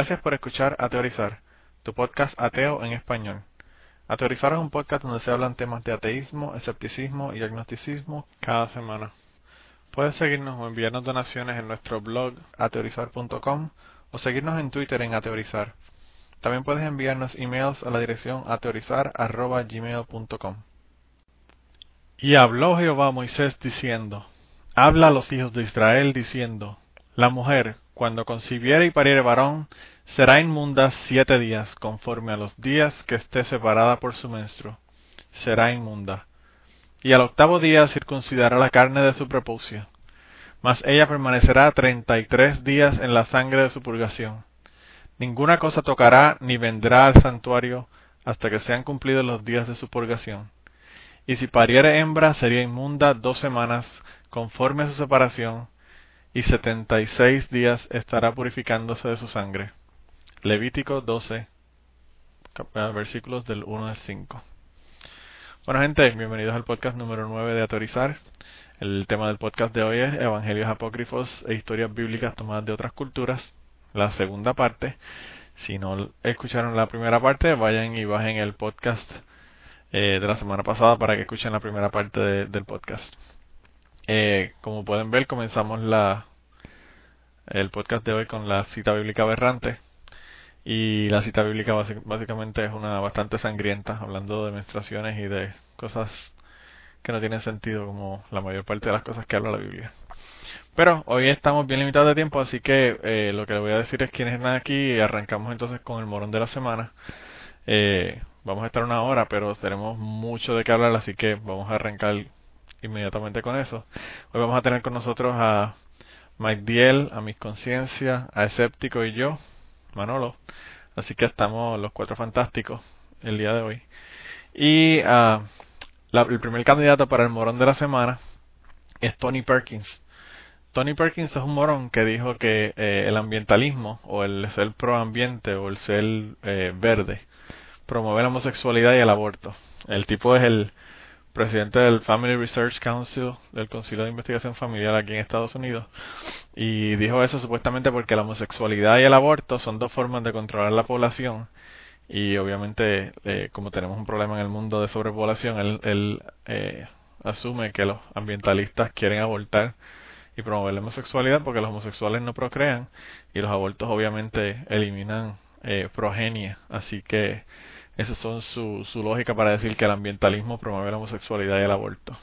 Gracias por escuchar A Teorizar, tu podcast ateo en español. A Teorizar es un podcast donde se hablan temas de ateísmo, escepticismo y agnosticismo cada semana. Puedes seguirnos o enviarnos donaciones en nuestro blog ateorizar.com o seguirnos en Twitter en ateorizar. También puedes enviarnos emails a la dirección ateorizar.gmail.com. Y habló Jehová a Moisés diciendo, Habla a los hijos de Israel diciendo, La mujer, cuando concibiere y pariere varón, será inmunda siete días, conforme a los días que esté separada por su menstruo. Será inmunda. Y al octavo día circuncidará la carne de su prepucio. Mas ella permanecerá treinta y tres días en la sangre de su purgación. Ninguna cosa tocará ni vendrá al santuario hasta que sean cumplidos los días de su purgación. Y si pariere hembra, sería inmunda dos semanas, conforme a su separación, y setenta y seis días estará purificándose de su sangre. Levítico 12, versículos del 1 al 5. Bueno gente, bienvenidos al podcast número 9 de Autorizar. El tema del podcast de hoy es Evangelios apócrifos e historias bíblicas tomadas de otras culturas. La segunda parte. Si no escucharon la primera parte, vayan y bajen el podcast eh, de la semana pasada para que escuchen la primera parte del podcast. Eh, como pueden ver, comenzamos la el podcast de hoy con la cita bíblica aberrante. Y la cita bíblica básicamente es una bastante sangrienta, hablando de menstruaciones y de cosas que no tienen sentido, como la mayor parte de las cosas que habla la Biblia. Pero hoy estamos bien limitados de tiempo, así que eh, lo que le voy a decir es quiénes están aquí y arrancamos entonces con el morón de la semana. Eh, vamos a estar una hora, pero tenemos mucho de qué hablar, así que vamos a arrancar inmediatamente con eso. Hoy vamos a tener con nosotros a Mike Diel, a Mis Conciencia, a Escéptico y yo, Manolo. Así que estamos los cuatro fantásticos el día de hoy. Y uh, el primer candidato para el morón de la semana es Tony Perkins. Tony Perkins es un morón que dijo que eh, el ambientalismo o el ser pro ambiente o el ser eh, verde promueve la homosexualidad y el aborto. El tipo es el presidente del Family Research Council, del Concilio de Investigación Familiar aquí en Estados Unidos, y dijo eso supuestamente porque la homosexualidad y el aborto son dos formas de controlar la población, y obviamente eh, como tenemos un problema en el mundo de sobrepoblación, él, él eh, asume que los ambientalistas quieren abortar y promover la homosexualidad porque los homosexuales no procrean y los abortos obviamente eliminan eh, progenie, así que esa son su, su lógica para decir que el ambientalismo promueve la homosexualidad y el aborto.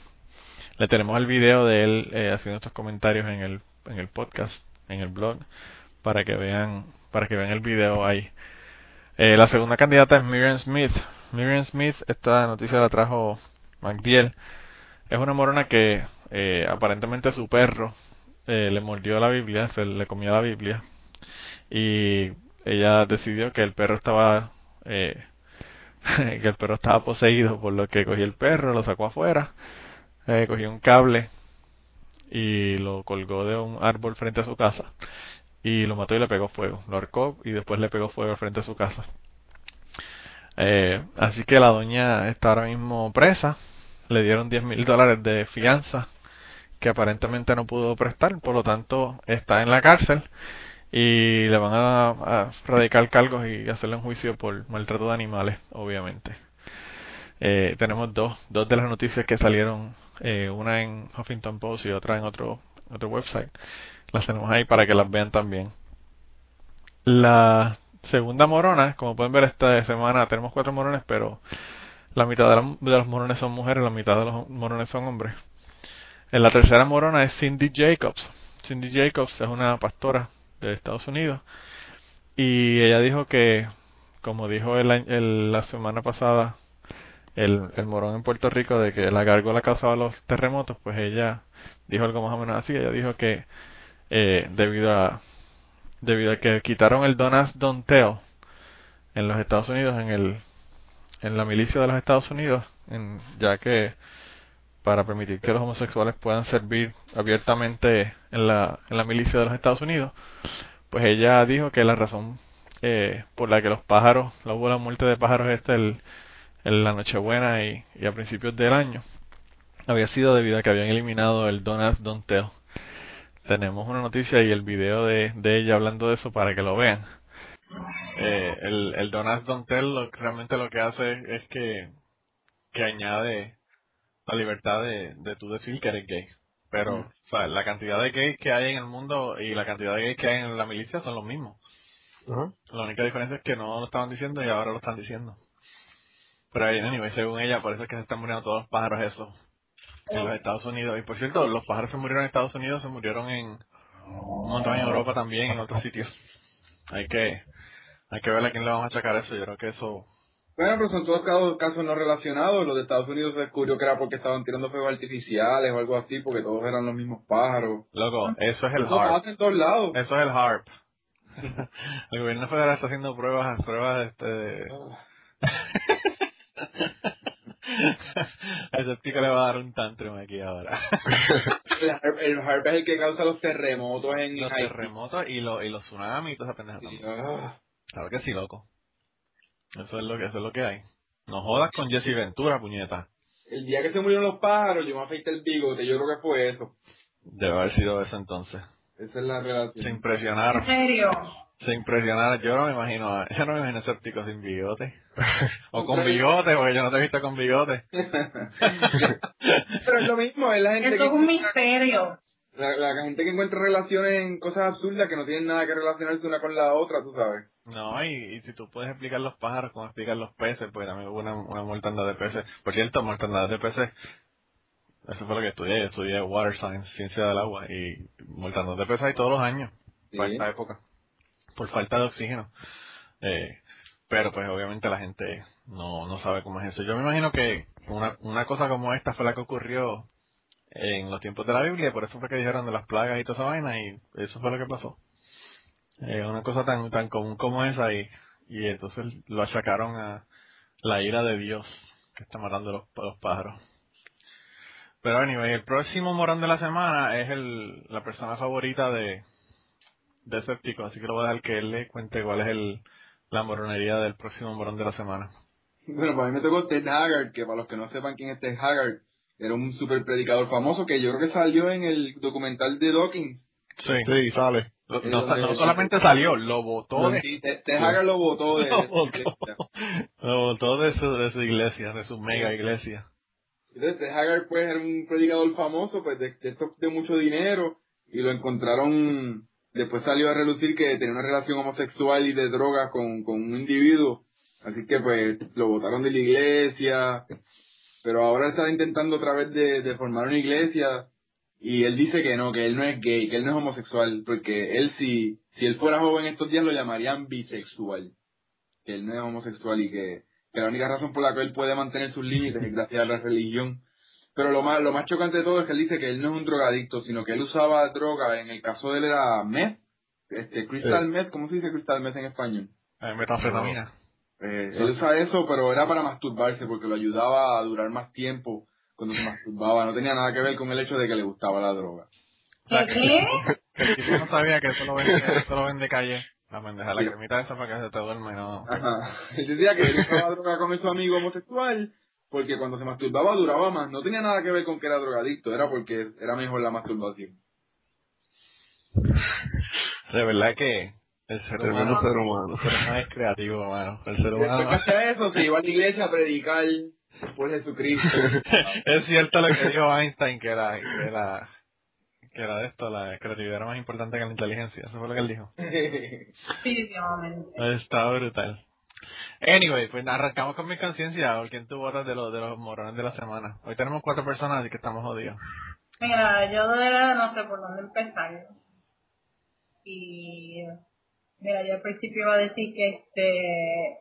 Le tenemos el video de él eh, haciendo estos comentarios en el, en el podcast, en el blog, para que vean, para que vean el video ahí. Eh, la segunda candidata es Miriam Smith. Miriam Smith, esta noticia la trajo MacDiel. Es una morona que eh, aparentemente su perro le mordió la Biblia, se le comió la Biblia. Y ella decidió que el perro estaba eh, que el perro estaba poseído, por lo que cogió el perro, lo sacó afuera, eh, cogió un cable y lo colgó de un árbol frente a su casa y lo mató y le pegó fuego. Lo arcó y después le pegó fuego frente a su casa. Eh, así que la doña está ahora mismo presa. Le dieron 10 mil dólares de fianza que aparentemente no pudo prestar, por lo tanto está en la cárcel y le van a, radicar cargos y hacerle un juicio por maltrato de animales, obviamente. Eh, tenemos dos, dos de las noticias que salieron, eh, una en Huffington Post y otra en otro, otro website. Las tenemos ahí para que las vean también. La segunda morona, como pueden ver esta semana tenemos cuatro morones, pero la mitad de, de los morones son mujeres, la mitad de los morones son hombres. En la tercera morona es Cindy Jacobs. Cindy Jacobs es una pastora de Estados Unidos. Y ella dijo que, como dijo el, la semana pasada el, el morón en Puerto Rico de que la gárgola causaba los terremotos, pues ella dijo algo más o menos así. Ella dijo que eh, debido a debido a que quitaron el Don't Tell en los Estados Unidos, en el en la milicia de los Estados Unidos, en, ya que para permitir que los homosexuales puedan servir abiertamente en la, en la milicia de los Estados Unidos, pues ella dijo que la razón eh, por la que los pájaros, la hubo la de pájaros esta en la Nochebuena y, y a principios del año, había sido debido a que habían eliminado el Don't Don't Tell. Tenemos una noticia y el video de, de ella hablando de eso para que lo vean. eh, el, el Donald Dontel lo, realmente lo que hace es que, que añade la libertad de, de tú decir que eres gay. Pero, o sea, la cantidad de gays que hay en el mundo y la cantidad de gays que hay en la milicia son los mismos. La única diferencia es que no lo estaban diciendo y ahora lo están diciendo. Pero ahí, anyway, según ella, es que se están muriendo todos los pájaros esos en los Estados Unidos. Y por cierto, los pájaros se murieron en Estados Unidos, se murieron en un montón en Europa también, en otros sitios. Hay que, hay que ver a quién le vamos a achacar eso. Yo creo que eso bueno, pero son todos casos, no relacionados. Los de Estados Unidos se descubrió que era porque estaban tirando fuegos artificiales o algo así, porque todos eran los mismos pájaros. Loco, eso es el HARP. en todos lados. Eso es el HARP. el gobierno federal está haciendo pruebas, pruebas este de... Ese pico le va a dar un tantrum aquí ahora. el, HARP, es el que causa los terremotos en Los terremotos y, lo, y los tsunamis y toda esa pendeja. Ah. Claro que sí, loco. Eso es lo que, eso es lo que hay. No jodas con Jesse Ventura, puñeta. El día que se murieron los pájaros, yo me afeité el bigote, yo creo que fue eso. Debe haber sido eso entonces. Esa es la relación. Se impresionaron. ¿En serio? Se impresionaron. Yo no me imagino, yo no me imagino escéptico sin bigote. o con bigote, porque yo no te he visto con bigote. Pero es lo mismo, es la gente Esto es un misterio. La, la gente que encuentra relaciones en cosas absurdas que no tienen nada que relacionarse una con la otra, tú sabes. No, y, y si tú puedes explicar los pájaros, como explicar los peces, pues también hubo una, una mortandad de peces. Por cierto, mortandad de peces, eso fue lo que estudié, estudié Water Science, ciencia del agua, y mortandad de peces hay todos los años, para esta época, por falta de oxígeno. Eh, pero pues obviamente la gente no, no sabe cómo es eso. Yo me imagino que una, una cosa como esta fue la que ocurrió en los tiempos de la Biblia, por eso fue que dijeron de las plagas y toda esa vaina, y eso fue lo que pasó. Eh, una cosa tan tan común como esa y, y entonces lo achacaron a la ira de Dios que está matando los, los pájaros. Pero anyway, el próximo morón de la semana es el, la persona favorita de, de Séptico, así que lo voy a dejar que él le cuente cuál es el, la moronería del próximo morón de la semana. Bueno, para mí me tocó Ted Haggard, que para los que no sepan quién es Ted Haggard, era un super predicador famoso que yo creo que salió en el documental de Dawkins. Sí, sí, sale. No, solamente salió, lo votó. De, lo votó de, lo votó, de, su, de su iglesia, de su mega iglesia. Entonces, Hagar pues era un predicador famoso, pues de, de, de mucho dinero, y lo encontraron, después salió a relucir que tenía una relación homosexual y de drogas con, con un individuo, así que pues lo votaron de la iglesia, pero ahora está intentando otra vez de, de formar una iglesia, y él dice que no, que él no es gay, que él no es homosexual, porque él si, si él fuera joven estos días lo llamarían bisexual. Que él no es homosexual y que, que la única razón por la que él puede mantener sus límites es gracias a la religión. Pero lo más, lo más chocante de todo es que él dice que él no es un drogadicto, sino que él usaba droga, en el caso de él era meth, este, crystal meth, ¿cómo se dice crystal meth en español? Eh, metanfetamina. Eh, él usa eso, pero era para masturbarse, porque lo ayudaba a durar más tiempo cuando se masturbaba. No tenía nada que ver con el hecho de que le gustaba la droga. ¿Qué? Que no sabía que eso lo vende, eso lo vende calle. La pendeja, la cremita esa para que se te duerme, no. Ajá. Él decía que él usaba droga con su amigo homosexual porque cuando se masturbaba duraba más. No tenía nada que ver con que era drogadicto, era porque era mejor la masturbación. De verdad que el ser humano, ser humano. El ser humano es creativo, hermano. El ser humano. Después que eso, se iba a la iglesia a predicar por Jesucristo. es cierto lo que dijo Einstein, que era, que era, que era de esto, la creatividad era más importante que la inteligencia. Eso fue lo que él dijo. Definitivamente. Está brutal. Anyway, pues arrancamos con mi conciencia. ¿Quién tú votas de los, de los morones de la semana? Hoy tenemos cuatro personas, así que estamos jodidos. Mira, yo de verdad no sé por dónde empezar. Y mira, yo al principio iba a decir que este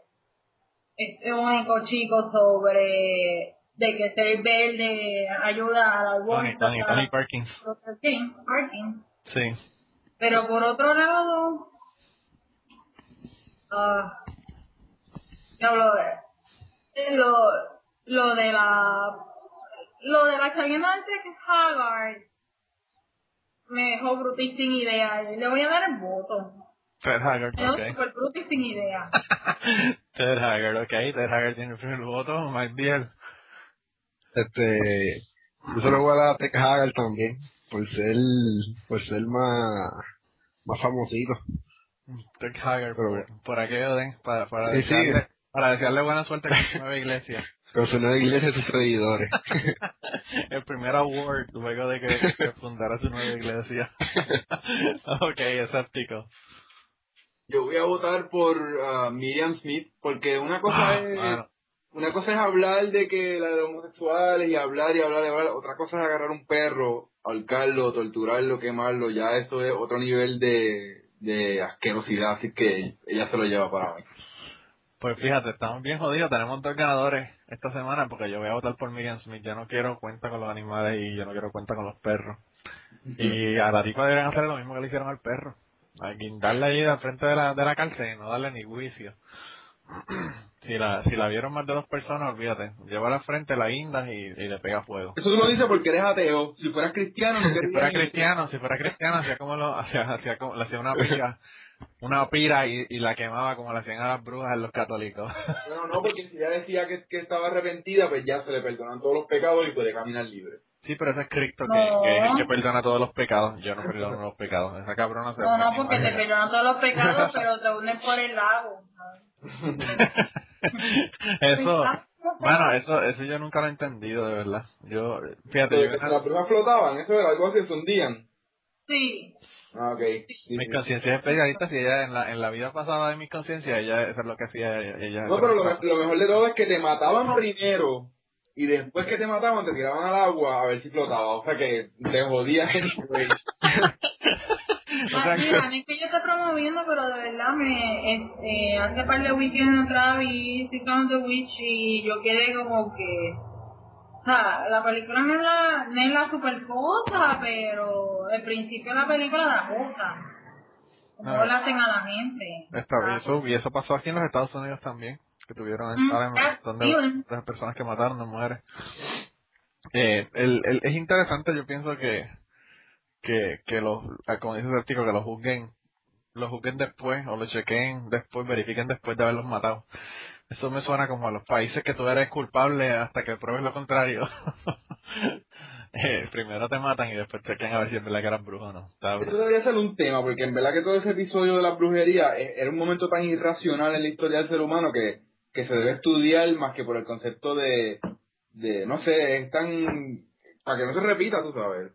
este único chico sobre de que ser verde ayuda a la Tony, Tony, Tony Parkins. Sí, Parkins. Sí. Pero por otro lado, uh, lo de lo, lo de la lo de la cadena de Haggard me dejó brutis sin idea. Le voy a dar el voto. Ted Haggard, no, ok. super brutis sin idea. Ted Haggard, ok. Ted Haggard tiene el primer voto, Mike bien. Este, yo se lo voy a dar a Ted Haggard también, por ser, por ser más, más famosito. Ted Haggard, Pero por, por aquello de, para, para, Sí, sí. desearle, para desearle buena suerte con su nueva iglesia. Con su nueva iglesia y sus seguidores. El primer award luego de que, que fundara su nueva iglesia. ok, escéptico. Yo voy a votar por ah, Miriam Smith, porque una cosa Ah, es una cosa es hablar de que la de los homosexuales y hablar y hablar y hablar, otra cosa es agarrar un perro, ahorcarlo, torturarlo, quemarlo, ya eso es otro nivel de, de asquerosidad, así que ella se lo lleva para mí. Pues fíjate, estamos bien jodidos. Tenemos dos ganadores esta semana porque yo voy a votar por Miriam Smith. Yo no quiero cuenta con los animales y yo no quiero cuenta con los perros. Y a la tipa deberían hacer lo mismo que le hicieron al perro. A guindarle ahí al frente de la, de la cárcel y no darle ni juicio. si la si la vieron más de dos personas, olvídate. Lleva a la frente, la guindas y, y le pega fuego. Eso tú lo dices porque eres ateo. Si fueras cristiano, no Si fuera cristiano, si fuera cristiano, hacía como lo, hacía, hacía como, le hacía una pira, una pira y, y la quemaba como le hacían a las brujas en los católicos. Bueno, no, porque si ella decía que, que estaba arrepentida, pues ya se le perdonan todos los pecados y puede caminar libre. Sí, pero ese es Cristo que, No. que, es el que perdona todos los pecados. Yo no perdono los pecados. Esa cabrona se No, no, porque te perdonan todos los pecados, pero te unen por el lago. Eso, bueno, eso, eso yo nunca lo he entendido, de verdad. Yo, fíjate, Pero yo, que las brujas flotaban, eso era algo así, se hundían. Sí. Ah, ok. Sí, mi sí. conciencia es especialista. Si ella, en la, en la vida pasada de mi conciencia, ella, eso es lo que hacía ella. ella No, pero lo, lo mejor de todo es que te mataban primero y después que te mataban te tiraban al agua a ver si flotaba. O sea que te jodías anyway. O sea, Ah, mí es que yo estoy promoviendo, pero de verdad me este, hace par de weekends atrás vi Six on the Witch y yo quedé como que o sea, la película no es la, no es la super cosa, pero el principio de la película da cosa. Como Ah. le hacen a la gente. Está bien, eso, y eso pasó aquí en los Estados Unidos también, que tuvieron Mm, estar en ah, donde sí, bueno. las personas que mataron, no mujeres. Eh, el, el, es interesante, yo pienso que, que, que los, ah, como dice el artículo, que los juzguen, los juzguen después, o los chequen después, verifiquen después de haberlos matado. Eso me suena como a los países que tú eres culpable hasta que pruebes lo contrario. Eh, primero te matan y después chequen a ver si es verdad que eras brujo o no. Eso debería ser un tema, porque en verdad que todo ese episodio de la brujería e- era un momento tan irracional en la historia del ser humano que, que se debe estudiar más que por el concepto de, de no sé, es tan... para que no se repita, tú sabes.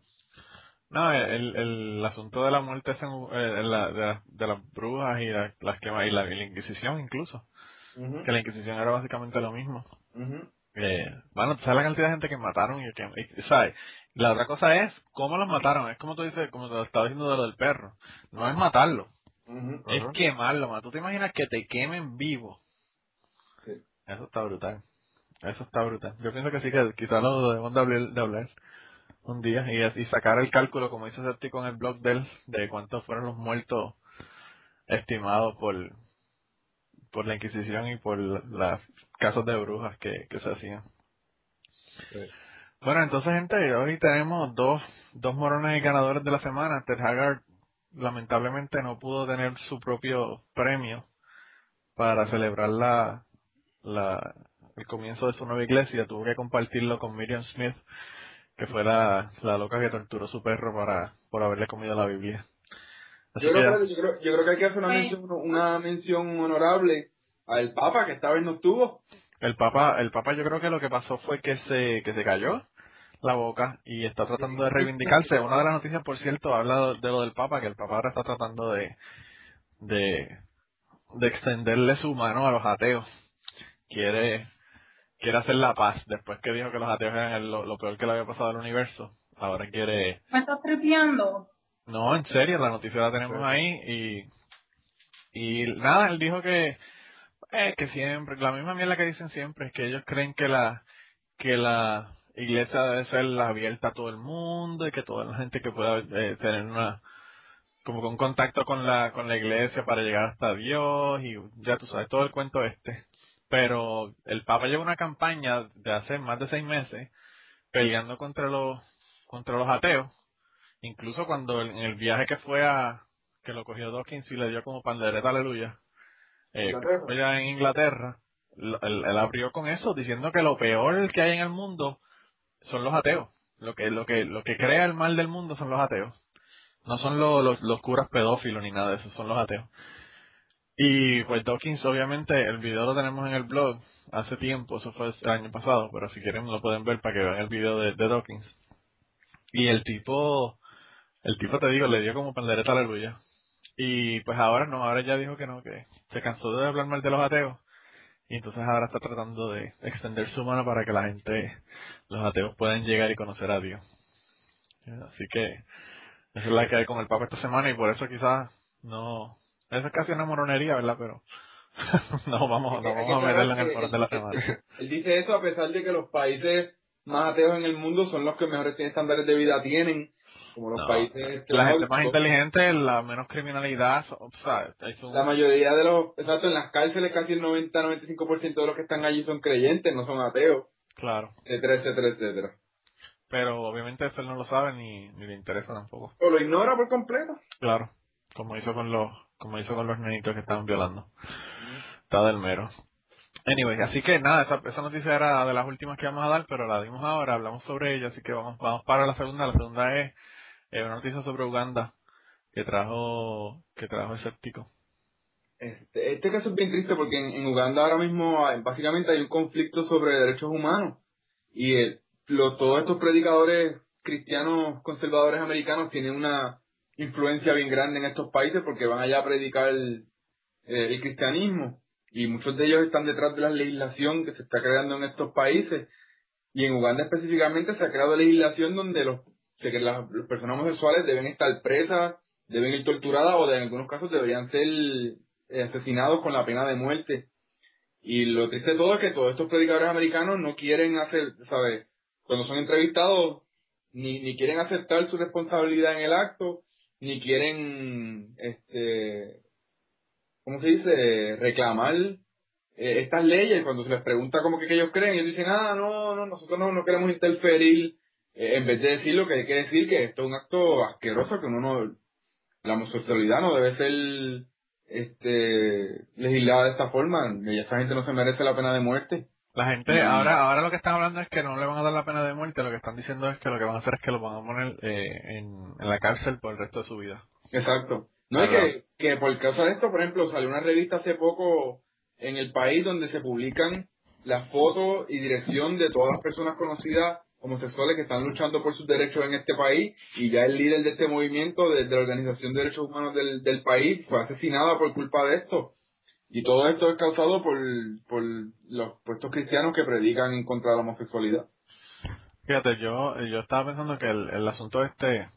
No, el, el asunto de la muerte es en- eh, la- de, las- de las brujas y la- las que y la, y la Inquisición incluso, que la Inquisición era básicamente lo mismo. ujú. Eh, bueno, tú sabes la cantidad de gente que mataron y que, y, ¿sabes? La otra cosa es cómo los mataron, es como tú dices, como te estaba diciendo de lo del perro, no es matarlo, es quemarlo, ma. tú te imaginas que te quemen vivo. Eso está brutal, eso está brutal, yo pienso que sí que quizás lo debemos de hablar, de hablar un día y, y sacar el cálculo, como dice Septico en el blog de él, de cuántos fueron los muertos estimados por por la Inquisición y por los casos de brujas que, que se hacían. Sí. Bueno, entonces, gente, hoy tenemos dos, dos morones y ganadores de la semana. Ted Haggard lamentablemente no pudo tener su propio premio para celebrar la, la, el comienzo de su nueva iglesia. Tuvo que compartirlo con Miriam Smith, que fue la, la loca que torturó a su perro para, por haberle comido la Biblia. Yo que, creo, que, yo, creo, yo creo que hay que hacer una Sí. mención, una mención honorable al Papa que esta vez no estuvo. El Papa, el Papa yo creo que lo que pasó fue que se, que se cayó la boca y está tratando de reivindicarse. Una de las noticias, por cierto, habla de, de lo del Papa, que el Papa ahora está tratando de, de, de extenderle su mano a los ateos. Quiere, quiere hacer la paz después que dijo que los ateos eran lo, lo peor que le había pasado al universo. Ahora quiere, ¿Me estás tripeando? no, en serio, la noticia la tenemos Sí. ahí y, y nada, él dijo que, eh, que siempre, la misma mierda que dicen siempre, es que ellos creen que la, que la iglesia debe ser la abierta a todo el mundo y que toda la gente que pueda eh, tener una, como con contacto con la, con la iglesia para llegar hasta Dios y ya tú sabes, todo el cuento este. Pero el Papa lleva una campaña de hace más de seis meses peleando contra los, contra los ateos. Incluso cuando en el viaje que fue a que lo cogió Dawkins y le dio como pandereta aleluya eh, ya en Inglaterra él, él abrió con eso diciendo que lo peor que hay en el mundo son los ateos. Lo que lo que lo que crea el mal del mundo son los ateos. No son los, los, los curas pedófilos ni nada de eso son los ateos Y pues Dawkins, obviamente, el video lo tenemos en el blog hace tiempo, eso fue el año pasado, pero si quieren lo pueden ver para que vean el video de, Dawkins. Y el tipo, el tipo te digo, le dio como pandereta a la aleluya. Y pues ahora no, ahora ya dijo que no, que se cansó de hablar mal de los ateos. Y entonces ahora está tratando de extender su mano para que la gente, los ateos puedan llegar y conocer a Dios. Así que esa es la que hay con el Papa esta semana y por eso quizás no, eso es casi una moronería, ¿verdad? Pero no vamos, no vamos a meterlo en el foro de la semana. Él dice eso a pesar de que los países más ateos en el mundo son los que mejores estándares de vida tienen como los No, países La gente más inteligente, la menos criminalidad, o sea, un- La mayoría de los, exacto, en las cárceles casi el 90-95% de los que están allí son creyentes, no son ateos, claro. etcétera, etcétera, etcétera. Pero obviamente eso él no lo sabe ni, ni le interesa tampoco. O lo ignora por completo. Claro. Como hizo con los, como hizo con los nenitos que estaban violando. Está del mero. Anyway, así que nada, esa, esa noticia era de las últimas que vamos a dar, pero la dimos ahora, hablamos sobre ella, así que vamos, vamos para la segunda. La segunda es eh, una noticia sobre Uganda que trajo, que trajo escéptico. Este, este caso es bien triste porque en, en Uganda ahora mismo hay- básicamente hay un conflicto sobre derechos humanos y el- lo- todos estos predicadores cristianos conservadores americanos tienen una influencia bien grande en estos países porque van allá a predicar el, eh, el cristianismo y muchos de ellos están detrás de la legislación que se está creando en estos países y en Uganda específicamente se ha creado legislación donde los, que las, personas homosexuales deben estar presas, deben ir torturadas o en algunos casos deberían ser eh, asesinados con la pena de muerte. Y lo triste de todo es que todos estos predicadores americanos no quieren hacer, ¿sabes? Cuando son entrevistados, ni, ni quieren aceptar su responsabilidad en el acto, ni quieren, este, ¿cómo se dice? Reclamar eh, estas leyes. Cuando se les pregunta cómo que, que ellos creen, ellos dicen, ah, no, no, nosotros no, no queremos interferir. Eh, en vez de decir lo que hay que decir, que esto es un acto asqueroso, que uno no, la homosexualidad no debe ser este legislada de esta forma y esa gente no se merece la pena de muerte La gente, ahora, ahora lo que están hablando es que no le van a dar la pena de muerte, lo que están diciendo es que lo que van a hacer es que lo van a poner eh, en, en la cárcel por el resto de su vida. exacto. No es que, que por causa de esto por ejemplo salió una revista hace poco en el país donde se publican las fotos y dirección de todas las personas conocidas homosexuales que están luchando por sus derechos en este país y ya el líder de este movimiento de, de la Organización de Derechos Humanos del, del país fue asesinada por culpa de esto y todo esto es causado por, por los puestos cristianos que predican en contra de la homosexualidad Fíjate, yo, yo estaba pensando que el, el asunto este,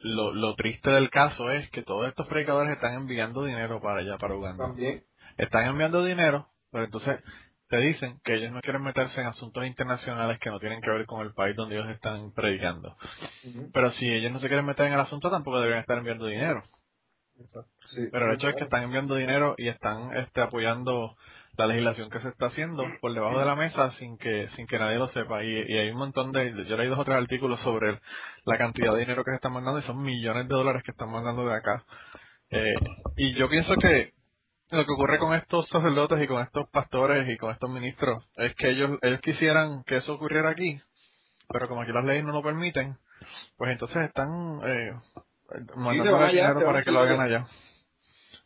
lo, lo triste del caso es que todos estos predicadores están enviando dinero para allá, para Uganda. también Están enviando dinero, pero entonces te dicen que ellos no quieren meterse en asuntos internacionales que no tienen que ver con el país donde ellos están predicando. Pero si ellos no se quieren meter en el asunto, tampoco deberían estar enviando dinero. Sí. Pero el hecho es que están enviando dinero y están este, apoyando la legislación que se está haciendo por debajo de la mesa sin que sin que nadie lo sepa. Y, y hay un montón de... Yo leí dos o tres artículos sobre la cantidad de dinero que se están mandando y son millones de dólares que están mandando de acá. Eh, y yo pienso que lo que ocurre con estos sacerdotes y con estos pastores y con estos ministros es que ellos ellos quisieran que eso ocurriera aquí, pero como aquí las leyes no lo permiten, pues entonces están eh, mandando dinero para que lo hagan allá.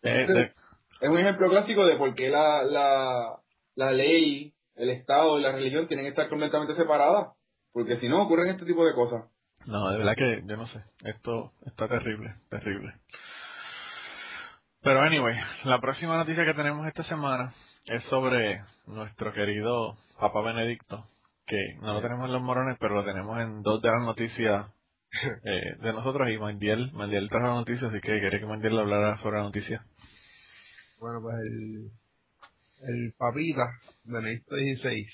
Eh, de- Es un ejemplo clásico de por qué la, la, la ley, el Estado y la religión tienen que estar completamente separadas. Porque si no, ocurren este tipo de cosas. No, de verdad que yo no sé. Esto está terrible, terrible. Pero anyway, la próxima noticia que tenemos esta semana es sobre nuestro querido Papa Benedicto, que no lo tenemos en los morones, pero lo tenemos en dos de las noticias eh, de nosotros y Mandiel, Mandiel trajo la noticia, así que quería que Mandiel le hablara sobre la noticia. Bueno, pues el, el papita, XVI,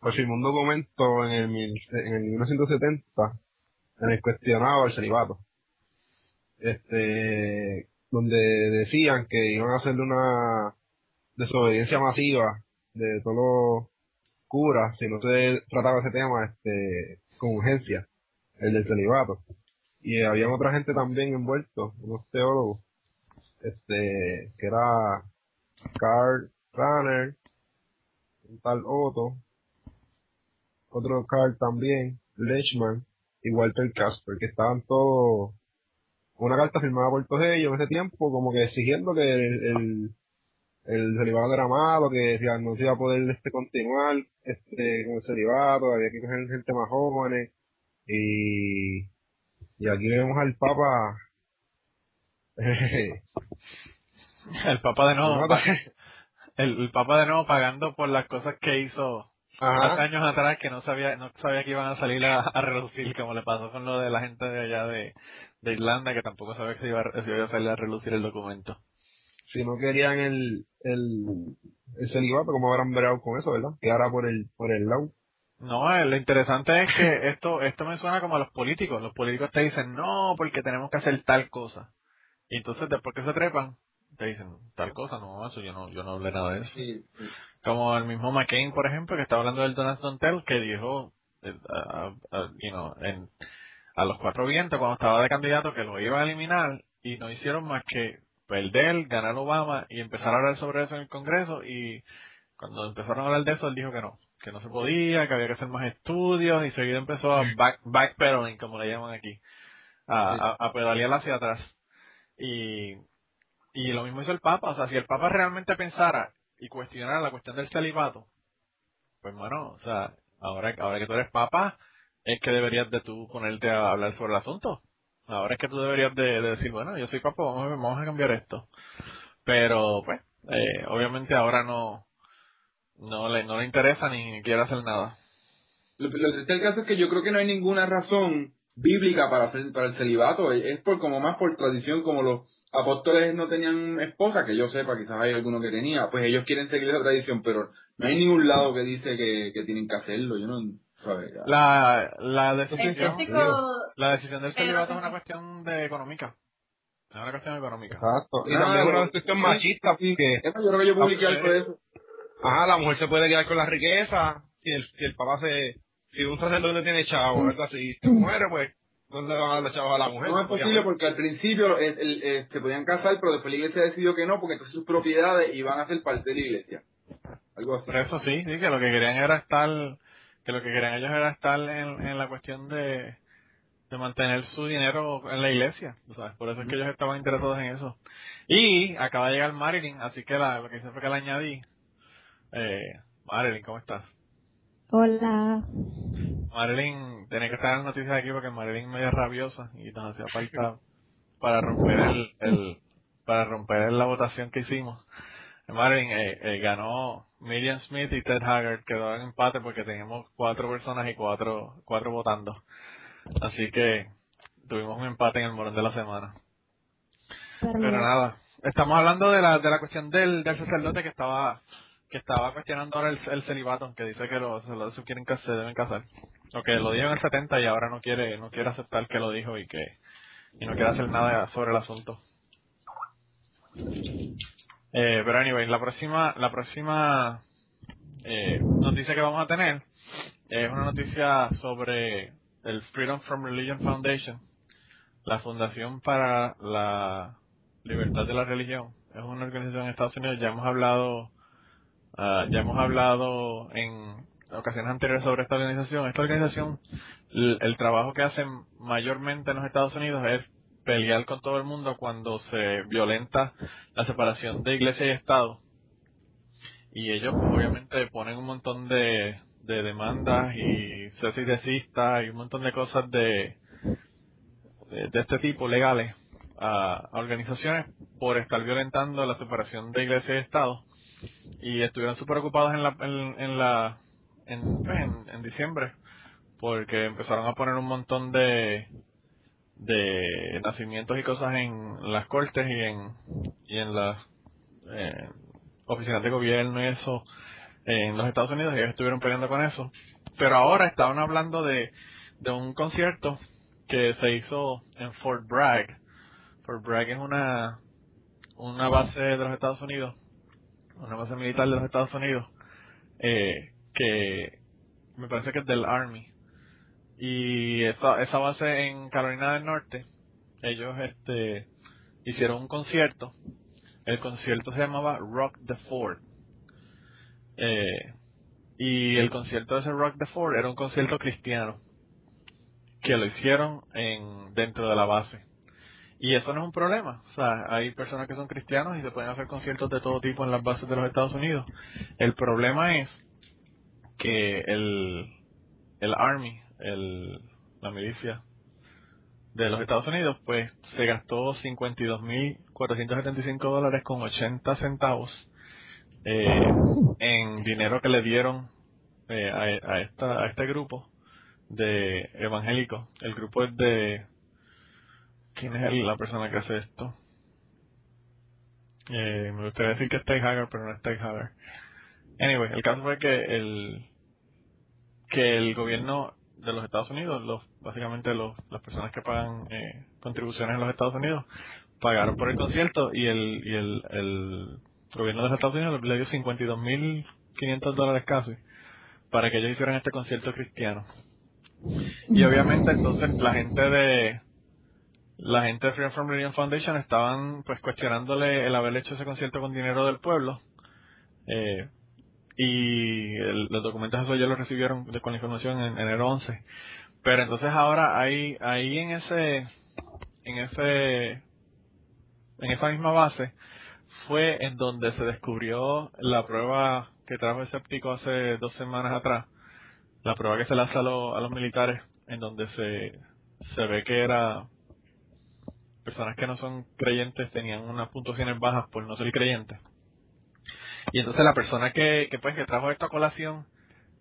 pues firmó un documento en el, en el 1970 en el cuestionaba el celibato. Este, donde decían que iban a hacerle una desobediencia masiva de todos los curas si no se trataba ese tema este con urgencia, el del celibato. Y había otra gente también envuelto, unos teólogos, este, que era Carl Ranner, un tal Otto, otro Carl también, Lechman y Walter Casper, que estaban todos una carta firmada por todos ellos en ese tiempo, como que exigiendo que el, el, el celibato era malo, que no se iba a poder este, continuar este, con el celibato, había que coger gente más jóvenes, y, y aquí vemos al Papa. el Papa de nuevo. el, el Papa de nuevo pagando por las cosas que hizo hace años atrás que no sabía no sabía que iban a salir a, a relucir como le pasó con lo de la gente de allá de, de Irlanda que tampoco sabía que se iba, se iba a salir a relucir el documento si no querían el el, el celibato como habrán verado con eso verdad que ahora por el por el lado no, eh, lo interesante es que esto esto me suena como a los políticos. Los políticos te dicen, no, porque tenemos que hacer tal cosa. Y entonces después que se trepan, te dicen, tal cosa, no, eso yo no, yo no hablé nada de eso. Como el mismo McCain, por ejemplo, que está hablando del Donald Trump, que dijo, eh, you know, en, a los cuatro vientos cuando estaba de candidato que lo iba a eliminar y no hicieron más que perder, ganar Obama y empezar a hablar sobre eso en el Congreso y cuando empezaron a hablar de eso él dijo que no, que no se podía, que había que hacer más estudios y seguido empezó a back, backpedaling, como le llaman aquí, a, a, pedalear hacia atrás. Y, y lo mismo hizo el Papa, o sea, si el Papa realmente pensara y cuestionara la cuestión del celibato, pues bueno, o sea, ahora, ahora que tú eres Papa, es que deberías de tú ponerte a hablar sobre el asunto. Ahora es que tú deberías de, decir, bueno, yo soy Papa, vamos vamos a cambiar esto. Pero, pues, eh, obviamente ahora no, no le, no le interesa ni quiere hacer nada. Lo, lo el caso es que yo creo que no hay ninguna razón bíblica para, hacer, para el celibato. Es por como más por tradición, como los apóstoles no tenían esposa, que yo sepa, quizás hay alguno que tenía, pues ellos quieren seguir esa tradición, pero no hay ningún lado que dice que, que tienen que hacerlo. Yo no la, la decisión la decisión del celibato es una cuestión de económica es una cuestión económica exacto y también es una cuestión machista porque yo creo que yo publiqué algo de eso Ajá, la mujer se puede quedar con la riqueza. Si el, si el papá se. Si un sacerdote tiene chavo, ¿verdad? Si se muere, pues. ¿Dónde van a dar los chavos a la mujer? No es posible porque al principio el, se podían casar, pero después la iglesia decidió que no, porque entonces sus propiedades iban a ser parte de la iglesia. Algo así. Pero eso sí, sí, que lo que querían era estar. Que lo que querían ellos era estar en, en la cuestión de de mantener su dinero en la iglesia, ¿sabes? Por eso es que ellos estaban interesados en eso. Y acaba de llegar Marilyn, así que la, lo que hice fue que la añadí eh, Marilyn, ¿cómo estás? Hola. Marilyn, tenía que estar en las noticias aquí porque Marilyn es medio rabiosa y nos hacía falta para romper el, el para romper la votación que hicimos. Marilyn eh, eh, ganó Miriam Smith y Ted Haggard, quedó en empate porque teníamos cuatro personas y cuatro, cuatro votando. Así que tuvimos un empate en el morón de la semana. Pero, nada, estamos hablando de la, de la cuestión del, del sacerdote que estaba que estaba cuestionando ahora el, celibato, que dice que los celibáticos quieren que se deben casar. O que lo dijo en el 70 y ahora no quiere no quiere aceptar que lo dijo y que y no quiere hacer nada sobre el asunto. Eh, pero anyway, la próxima la próxima eh, noticia que vamos a tener es una noticia sobre el Freedom from Religion Foundation, la Fundación para la Libertad de la Religión. Es una organización en Estados Unidos, ya hemos hablado Ah, ya hemos hablado en ocasiones anteriores sobre esta organización. Esta organización, el, trabajo que hacen mayormente en los Estados Unidos es pelear con todo el mundo cuando se violenta la separación de iglesia y Estado. Y ellos pues, obviamente ponen un montón de, de demandas y cesis de y un montón de cosas de, de, este tipo legales a organizaciones por estar violentando la separación de iglesia y Estado y estuvieron súper ocupados en la en, la pues, en, diciembre porque empezaron a poner un montón de de nacimientos y cosas en las cortes y en y en las eh, oficinas de gobierno y eso en los Estados Unidos y ellos estuvieron peleando con eso. Pero ahora estaban hablando de de un concierto que se hizo en Fort Bragg. Fort Bragg es una una base de los Estados Unidos una base militar de los Estados Unidos, eh, que me parece que es del Army. Y esa, base en Carolina del Norte, ellos este hicieron un concierto. El concierto se llamaba Rock the Fort. Eh, y el concierto de ese Rock the Fort era un concierto cristiano que lo hicieron en dentro de la base. Y eso no es un problema. O sea, hay personas que son cristianos y se pueden hacer conciertos de todo tipo en las bases de los Estados Unidos. El problema es que el, el Army, el, la milicia de los Estados Unidos, pues se gastó 52.475 dólares con 80 centavos eh, en dinero que le dieron eh, a, a, esta, a este grupo de evangélicos. El grupo es de ¿Quién es la persona que hace esto? Eh, me gustaría decir que es Tay Hagar, pero no es Tay Hagar. Anyway, el caso fue que el que el gobierno de los Estados Unidos, los básicamente los, las personas que pagan eh, contribuciones en los Estados Unidos, pagaron por el concierto y el, y el, el gobierno de los Estados Unidos le dio 52.500 dólares casi para que ellos hicieran este concierto cristiano. Y obviamente entonces la gente de la gente de Freedom from Religion Foundation estaban pues cuestionándole el haber hecho ese concierto con dinero del pueblo eh, y los documentos esos ya los recibieron con la información en, enero 11 pero entonces ahora hay ahí en ese en ese en esa misma base fue en donde se descubrió la prueba que trajo el séptico hace dos semanas atrás la prueba que se lanza a, a los militares en donde se se ve que era personas que no son creyentes tenían unas puntuaciones bajas por no ser creyentes. Y entonces la persona que, pues que trajo esta colación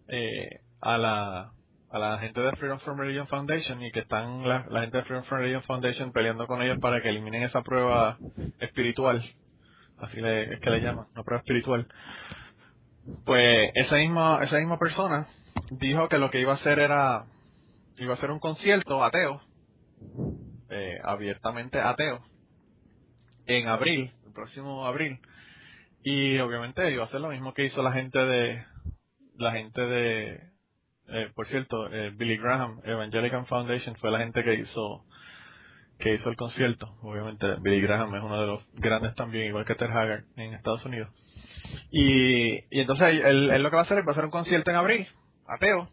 eh, a la a la gente de Freedom from Religion Foundation y que están la, gente de Freedom from Religion Foundation peleando con ellos para que eliminen esa prueba espiritual, así es que le llaman, una prueba espiritual. Pues esa misma esa misma persona dijo que lo que iba a hacer era iba a hacer un concierto ateo eh, abiertamente ateo en abril, el próximo abril. Y obviamente iba a hacer lo mismo que hizo la gente de, la gente de, eh, por cierto, eh, Billy Graham, Evangelical Foundation, fue la gente que hizo, que hizo el concierto. Obviamente Billy Graham es uno de los grandes también, igual que Ter Haggard en Estados Unidos. Y, y entonces él, él, lo que va a hacer es va a hacer un concierto en abril, ateo,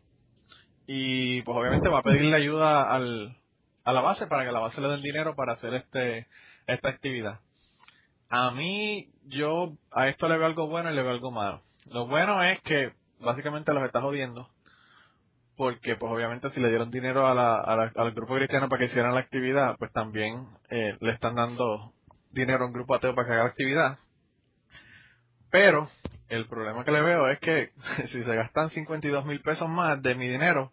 y pues obviamente va a pedirle ayuda al, a la base para que la base le den dinero para hacer este esta actividad. A mí, yo a esto le veo algo bueno y le veo algo malo. Lo bueno es que básicamente los está jodiendo porque pues obviamente si le dieron dinero a la, al grupo cristiano para que hicieran la actividad, pues también eh, le están dando dinero a un grupo ateo para que haga la actividad. Pero el problema que le veo es que si se gastan 52 mil pesos más de mi dinero,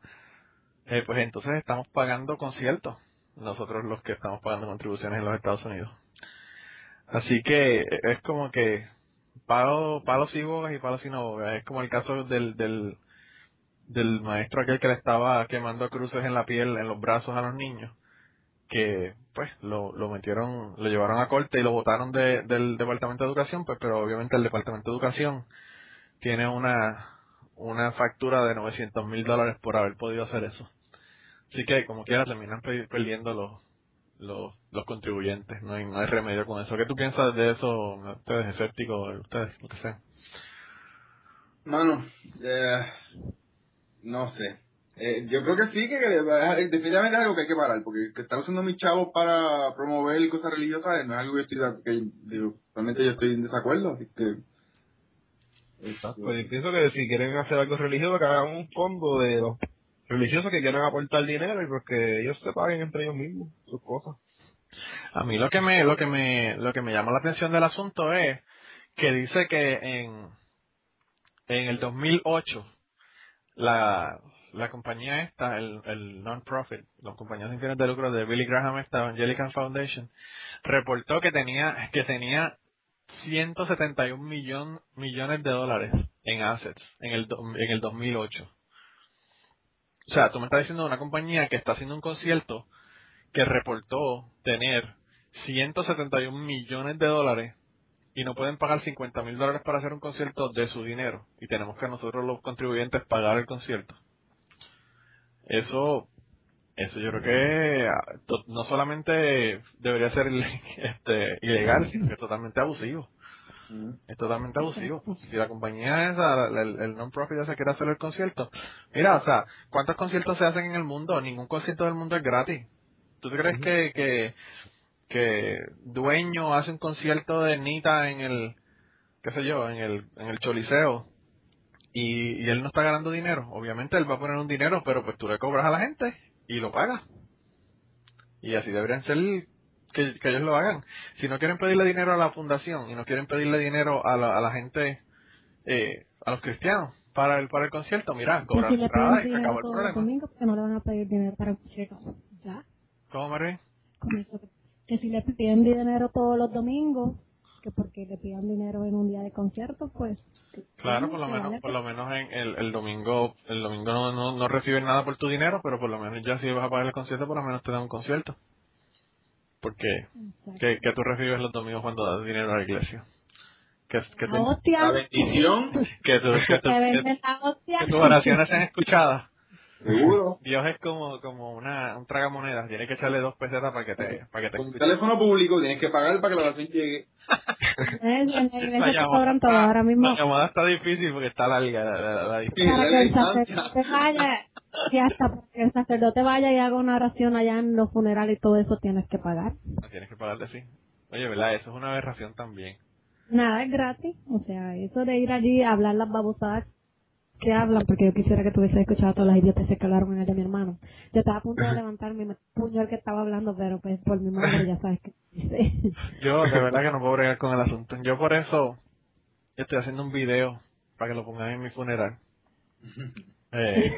eh, pues entonces estamos pagando conciertos, nosotros los que estamos pagando contribuciones en los Estados Unidos. Así que es como que palo, palos y bogas y palos y no bogas. Es como el caso del, del, del maestro aquel que le estaba quemando cruces en la piel, en los brazos a los niños, que pues lo, lo metieron, lo llevaron a corte y lo votaron de, del Departamento de Educación, pues pero obviamente el Departamento de Educación tiene una una factura de 900 mil dólares por haber podido hacer eso. Así que, como quiera, terminan perdiendo los, los, los contribuyentes. No hay, no hay remedio con eso. ¿Qué tú piensas de eso, ustedes escépticos, ustedes, lo que sea? Mano, eh, no sé. Eh, yo creo que sí, que, definitivamente es algo que hay que parar, porque que están usando mis chavos para promover cosas religiosas no es algo que estoy, que, digo, realmente yo estoy en desacuerdo, así que Exacto. Pues pienso que si quieren hacer algo religioso, que hagan un fondo de los religiosos que quieran aportar dinero y pues que ellos se paguen entre ellos mismos sus cosas. A mí lo que me lo que me lo que me llama la atención del asunto es que dice que en en el 2008 la la compañía esta, el, el non-profit, la compañía sin fines de lucro de Billy Graham esta, Evangelical Foundation, reportó que tenía que tenía 171 millón, millones de dólares en assets en el, en el 2008. O sea, tú me estás diciendo una compañía que está haciendo un concierto que reportó tener 171 millones de dólares y no pueden pagar 50 mil dólares para hacer un concierto de su dinero y tenemos que nosotros los contribuyentes pagar el concierto. Eso eso yo creo que ah, no solamente debería ser este, ilegal, sino que es totalmente abusivo. Es totalmente abusivo. Si la compañía esa, el, el non-profit se quiere hacer el concierto. Mira, o sea, ¿cuántos conciertos se hacen en el mundo? Ningún concierto del mundo es gratis. ¿Tú crees que, que, que dueño hace un concierto de Nita en el, qué sé yo, en el, en el Choliseo y, y él no está ganando dinero. Obviamente él va a poner un dinero, pero pues tú le cobras a la gente y lo pagas. Y así deberían ser que, que ellos lo hagan. Si no quieren pedirle dinero a la fundación y no quieren pedirle dinero a la, a la gente, eh, a los cristianos, para el, para el concierto, mira, cobrar si entrada y acabó el problema. domingos, que no le van a pedir dinero para el concierto. Ya, ¿Cómo, María? con eso. Que si le piden dinero todos los domingos, que porque le pidan dinero en un día de concierto, pues... Claro, por lo menos, por pues. lo menos en el, el domingo, el domingo no, no, no recibes nada por tu dinero, pero por lo menos ya si vas a pagar el concierto, por lo menos te dan un concierto. Porque, que, que tú recibes los domingos cuando das dinero a la iglesia. Que, que, La bendición, tu- que, la hostia. que tus oraciones sean escuchadas. Seguro. Dios es como, como una, un tragamonedas, tienes que echarle dos pesetas para que te, para que te Con teléfono público tienes que pagar para que la oración llegue. En la iglesia La se llamada cobran todo está- ahora mismo. La llamada está difícil porque está larga la, la, la Sí, para la que el distancia. sacerdote vaya y hasta para que el sacerdote vaya y haga una oración allá en los funerales y todo eso tienes que pagar. Tienes que pagarle así. Oye, ¿verdad? Eso es una aberración también. Nada es gratis, o sea, eso de ir allí a hablar las babosadas que hablan, porque yo quisiera que tuviese escuchado todas las idiotas que hablaron en el de mi hermano. Yo estaba a punto de levantarme y me puñó el que estaba hablando, pero pues por mi madre ya sabes que. Yo de verdad que no puedo bregar con el asunto. Yo por eso estoy haciendo un video para que lo pongan en mi funeral. Eh,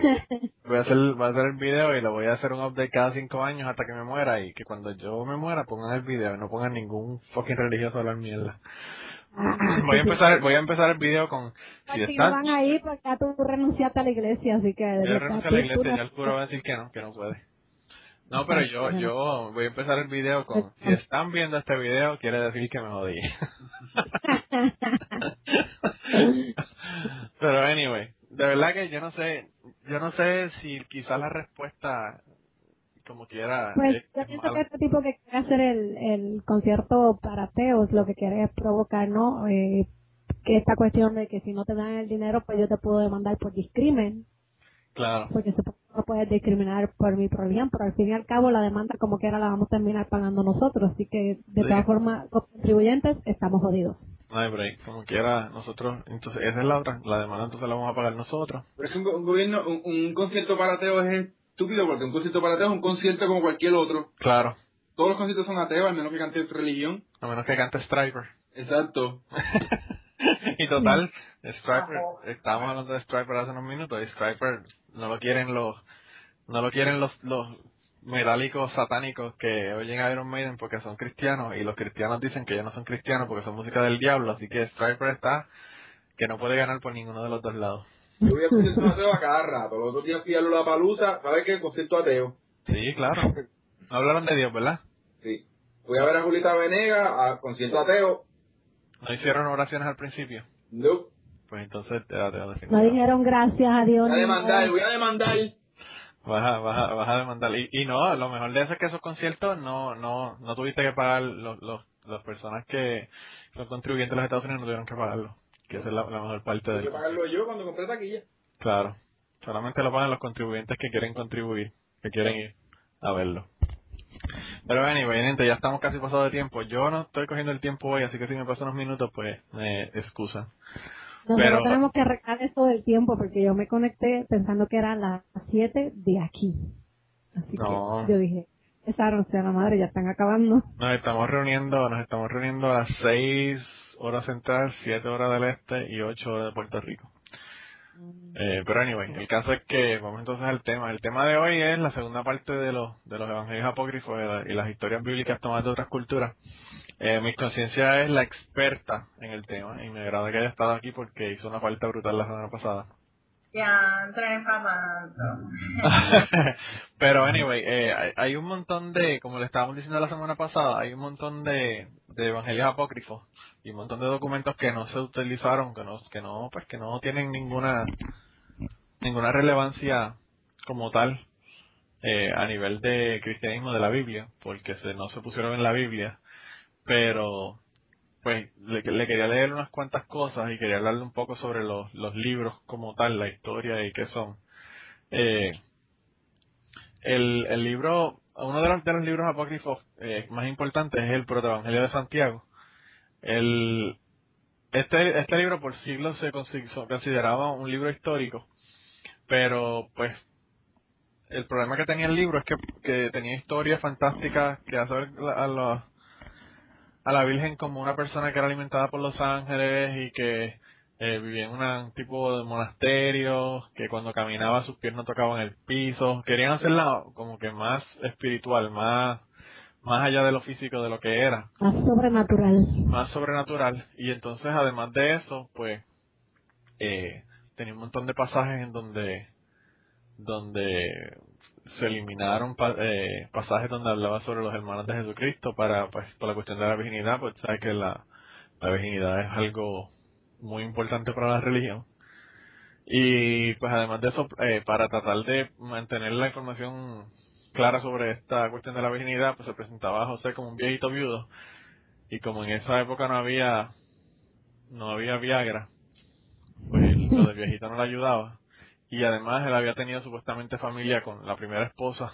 voy a hacer voy a hacer el video y lo voy a hacer un update cada cinco años hasta que me muera y que cuando yo me muera pongan el video y no pongan ningún fucking religioso a hablar mierda. Voy a empezar voy a empezar el video con si estás van ahí, porque ya tú renunciaste a la iglesia, así que... yo renuncio a la iglesia ya ya el cura va a decir que no, que no puede. No, pero yo yo voy a empezar el video con si están viendo este video quiere decir que me jodí. Pero anyway, de verdad que yo no sé, yo no sé si quizás la respuesta como quiera Pues es- yo es pienso que este tipo que quiere hacer el, el concierto para ateos lo que quiere es provocar, ¿no? Eh, que esta cuestión de que si no te dan el dinero, pues yo te puedo demandar por discrimen, Claro, porque no puedes discriminar por mi problema, pero al fin y al cabo la demanda como quiera la vamos a terminar pagando nosotros, así que de Sí. todas formas los contribuyentes estamos jodidos. no hay break, como quiera nosotros, entonces esa es la otra, la demanda entonces la vamos a pagar nosotros. Pero es un, go- un gobierno, un, un concierto para ateos es estúpido porque un concierto para ateos es un concierto como cualquier otro. Claro, Todos los conciertos son ateos, al menos que cante religión. a menos que cante Striper. Exacto. y total, Striper, estábamos hablando de Striper hace unos minutos y Striper no lo quieren los, no lo quieren los, los metálicos satánicos que oyen a Iron Maiden porque son cristianos y los cristianos dicen que ellos no son cristianos porque son música del diablo, así que Striper está que no puede ganar por ninguno de los dos lados. Yo voy a conciertos ateos a cada rato. Los otros días fui a la palusa, ¿sabes qué? Concierto ateo. Sí, claro. No hablaron de Dios, ¿verdad? Sí. Fui a ver a Julita Venegas a concierto ateo. No hicieron oraciones al principio. No. Pues entonces te, te, te, te- No dijeron gracias a Dios. Voy a demandar, voy a demandar. Vas a, vas a, vas a demandar. Y, y no, lo mejor de eso es que esos conciertos no, no, no tuviste que pagar los, los, las personas que son contribuyentes de los Estados Unidos no tuvieron que pagarlo. Que esa es la, la mejor parte que pagarlo yo cuando compré taquilla. Claro. Solamente lo pagan los contribuyentes que quieren contribuir, que quieren ir a verlo. Pero anyway, gente, ya estamos casi pasados de tiempo. Yo no estoy cogiendo el tiempo hoy, así que si me paso unos minutos, pues me excusan. Nosotros Pero- tenemos que arreglar eso del tiempo porque yo me conecté pensando que era las 7 de aquí. Así No. que yo dije, esa sea la madre, ya están acabando. Nos estamos reuniendo, nos estamos reuniendo a las 6 horas central, 7 horas del este y 8 horas de Puerto Rico. Eh, pero anyway, el caso es que vamos entonces al tema. El tema de hoy es la segunda parte de los de los evangelios apócrifos y, la- y las historias bíblicas tomadas de otras culturas. Eh, mi conciencia es la experta en el tema y me agrada que haya estado aquí porque hizo una falta brutal la semana pasada. Ya. Pero anyway, eh, hay, hay un montón de, como le estábamos diciendo la semana pasada, hay un montón de, de evangelios apócrifos y un montón de documentos que no se utilizaron, que no, que no, pues que no tienen ninguna, ninguna relevancia como tal eh, a nivel de cristianismo de la Biblia, porque se, no se pusieron en la Biblia, pero pues le, quería leer unas cuantas cosas y quería hablarle un poco sobre los, los libros como tal, la historia y qué son. Eh, el, el libro uno de los, de los libros apócrifos eh, más importantes es el Protoevangelio de Santiago. El, este, este libro por siglos se consideraba un libro histórico, pero pues el problema que tenía el libro es que, que tenía historias fantásticas que a, la, a la Virgen como una persona que era alimentada por los ángeles y que eh, vivía en un tipo de monasterio, que cuando caminaba sus pies no tocaban el piso. Querían hacerla como que más espiritual, más más allá de lo físico de lo que era. Más sobrenatural. Más sobrenatural. Y entonces, además de eso, pues, eh, tenía un montón de pasajes en donde, donde se eliminaron eh, pasajes donde hablaba sobre los hermanos de Jesucristo para, pues, por la cuestión de la virginidad, pues, sabes que la, la virginidad es algo muy importante para la religión. Y pues además de eso, eh, para tratar de mantener la información clara sobre esta cuestión de la virginidad, pues se presentaba a José como un viejito viudo. Y como en esa época no había, no había Viagra, pues lo de viejito no le ayudaba. Y además él había tenido supuestamente familia con la primera esposa.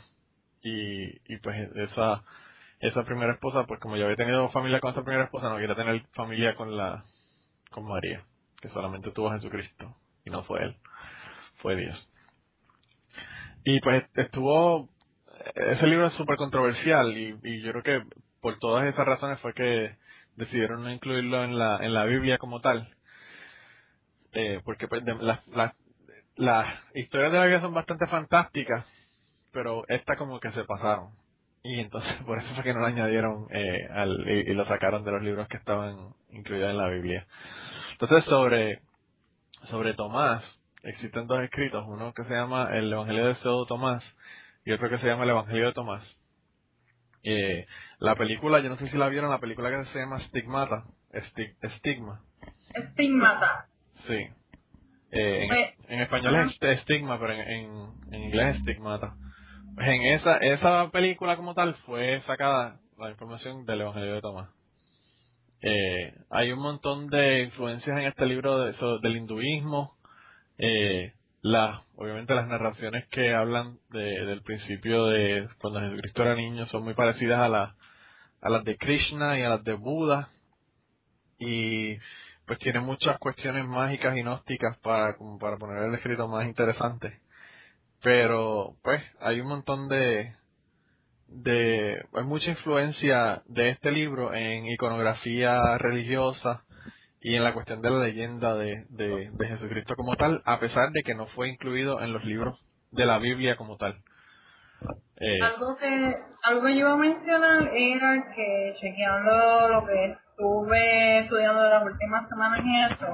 Y, y pues esa, esa primera esposa, pues como ya había tenido familia con esa primera esposa, no quería tener familia con la, con María, que solamente tuvo a Jesucristo. Y no fue él, fue Dios. Y pues estuvo ese libro es súper controversial y, y, yo creo que por todas esas razones fue que decidieron no incluirlo en la, en la Biblia como tal. Eh, porque pues, las, las, las historias de la Biblia son bastante fantásticas, pero esta como que se pasaron. Y entonces por eso fue que no lo añadieron eh, al, y, lo sacaron de los libros que estaban incluidos en la Biblia. Entonces sobre, sobre Tomás, existen dos escritos, uno que se llama el Evangelio de Pseudo Tomás, y otro que se llama El Evangelio de Tomás. Eh, la película, yo no sé si la vieron, la película que se llama Stigmata, Estigma. Estigmata. Sí. Eh, en, en, español es estigma, pero en, en, inglés es Stigmata. En esa, esa película como tal fue sacada la información del Evangelio de Tomás. Eh, hay un montón de influencias en este libro de, del hinduismo, eh, la, obviamente las narraciones que hablan de, del principio de cuando Jesucristo era niño son muy parecidas a, la, a las de Krishna y a las de Buda. Y pues tiene muchas cuestiones mágicas y gnósticas para, como para poner el escrito más interesante. Pero pues hay un montón de de hay mucha influencia de este libro en iconografía religiosa y en la cuestión de la leyenda de, de, de, Jesucristo como tal, a pesar de que no fue incluido en los libros de la Biblia como tal. Eh, algo que algo que yo iba a mencionar era que chequeando lo que estuve estudiando las últimas semanas y eso,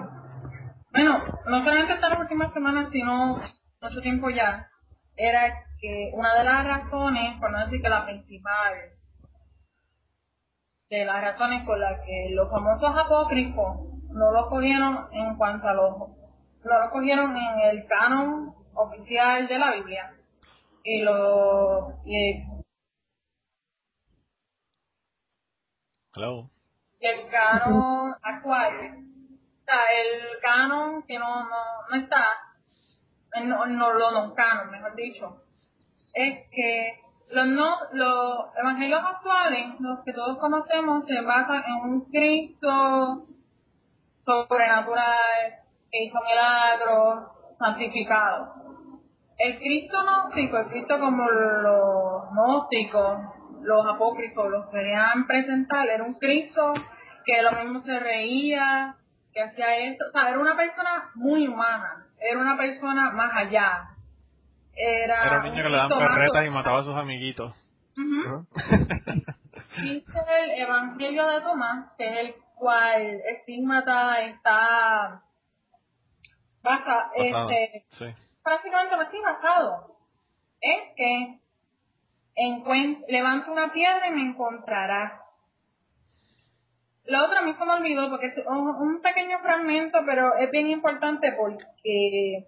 bueno, no solamente estas últimas semanas, sino mucho tiempo ya, era que una de las razones, por no decir que la principal, de las razones por las que los famosos apócrifos no lo cogieron en cuanto a los no lo cogieron en el canon oficial de la Biblia. Y lo y, Hello. el canon actual. O sea el canon que no no, no está no, no lo no canon mejor dicho es que los no los evangelios actuales los que todos conocemos se basan en un Cristo sobrenatural, que hizo milagros, santificado. El Cristo gnóstico, el Cristo como los gnósticos, los apócrifos los querían presentar, era un Cristo que lo mismo se reía, que hacía esto, o sea, era una persona muy humana, era una persona más allá. Era, un niño que le daban perretas y mataba a sus amiguitos. Dice el Evangelio de Tomás, que es el cual estigmata está basa, este, prácticamente así basado. Es que levanta una piedra y me encontrará. La otra a mí se me olvidó porque es un, pequeño fragmento, pero es bien importante porque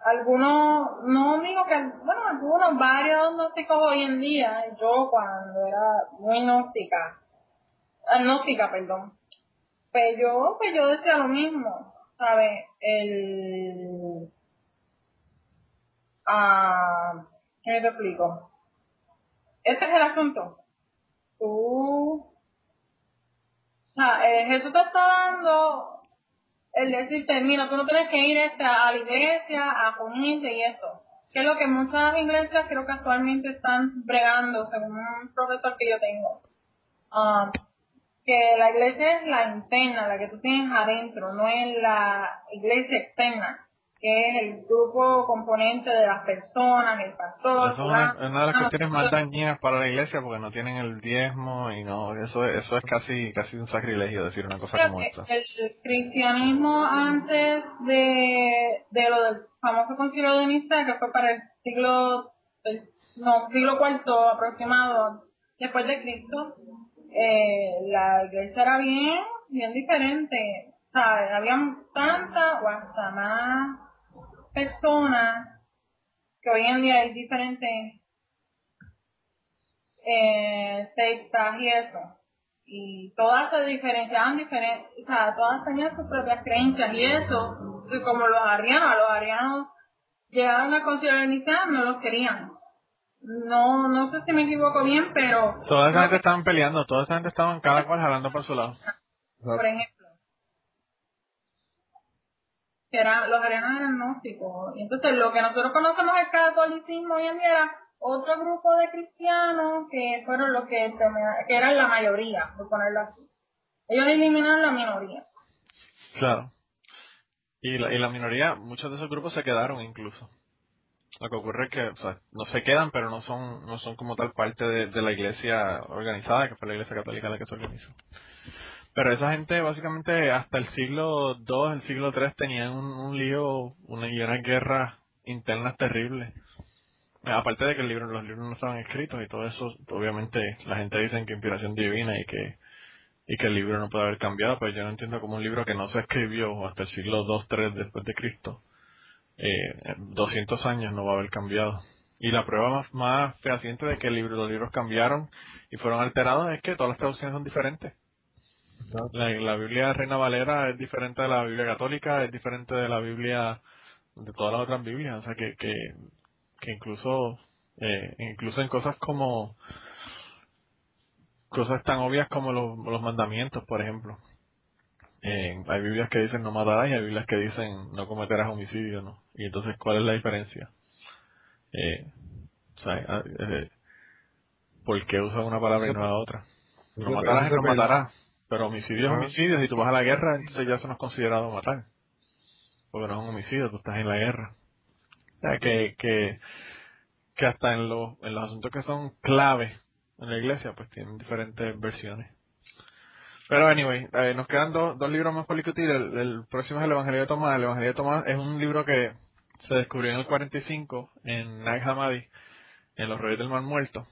algunos, no digo que, bueno, algunos, varios gnósticos hoy en día, yo cuando era muy gnóstica, gnóstica, perdón, pues yo, pues yo decía lo mismo, ¿sabes? El... Ah, ¿Qué te explico? Ese es el asunto. Tú, o sea, eh, Jesús te está dando el decirte, mira, tú no tienes que ir este, a la iglesia a unirte y eso. Que es lo que muchas iglesias creo que actualmente están bregando, según un profesor que yo tengo. Um, que la iglesia es la interna, la que tú tienes adentro, no es la iglesia externa que es el grupo componente de las personas, el pastor. Eso es una, de las cuestiones más dañinas para la iglesia porque no tienen el diezmo y no, eso, eso es casi, casi un sacrilegio decir una cosa como esta. El, cristianismo antes de, de lo del famoso concilio de Nicea, que fue para el siglo, no, siglo cuarto aproximado después de Cristo, eh, la iglesia era bien, bien diferente. O sea, había tanta o hasta más personas que hoy en día hay diferentes eh, sectas y eso. Y todas se diferenciaban diferentes, o sea, todas tenían sus propias creencias y eso, como los arianos, los arianos llegaron a considerar iniciar, no los querían. No, no sé si me equivoco bien, pero... Toda esa gente estaban peleando, toda esa gente estaban cada cual jalando por su lado. Por ejemplo, que eran, los arianos eran gnósticos. Y entonces lo que nosotros conocemos el catolicismo hoy en día era otro grupo de cristianos que fueron los que, que eran la mayoría, por ponerlo así. Ellos eliminaron la minoría. Claro. Y la, y la minoría, muchos de esos grupos se quedaron incluso. Lo que ocurre es que, no se quedan, pero no son, no son como tal parte de, de la iglesia organizada, que fue la iglesia católica la que se organizó. Pero esa gente básicamente hasta el siglo II, el siglo III tenían un, lío una, y unas guerras internas terribles. Aparte de que el libro, los libros no estaban escritos y todo eso, obviamente la gente dice que inspiración divina y que y que el libro no puede haber cambiado, pero yo no entiendo cómo un libro que no se escribió hasta el siglo II, III después de Cristo, eh, 200 años no va a haber cambiado. Y la prueba más, más fehaciente de que el libro, los libros cambiaron y fueron alterados es que todas las traducciones son diferentes. La, la Biblia Reina Valera es diferente de la Biblia católica, es diferente de la Biblia de todas las otras Biblias, o sea que que, que incluso eh, incluso en cosas como cosas tan obvias como los, los mandamientos, por ejemplo. Eh, hay Biblias que dicen no matarás y hay Biblias que dicen no cometerás homicidio, ¿no? Y entonces, ¿cuál es la diferencia? Eh, o sea, ah, eh, ¿por qué usa una palabra y no la otra? No matarás y no matarás. Pero homicidio es homicidio. Si tú vas a la guerra, entonces ya eso no es considerado matar. Porque no es un homicidio, tú estás en la guerra. O sea, que, que, que hasta en los, en los asuntos que son claves en la iglesia, pues tienen diferentes versiones. Pero anyway, eh, nos quedan dos, dos libros más por. El, próximo es el Evangelio de Tomás. El Evangelio de Tomás es un libro que se descubrió en el 45 en Nag Hammadi, en los Reyes del Mar Muerto.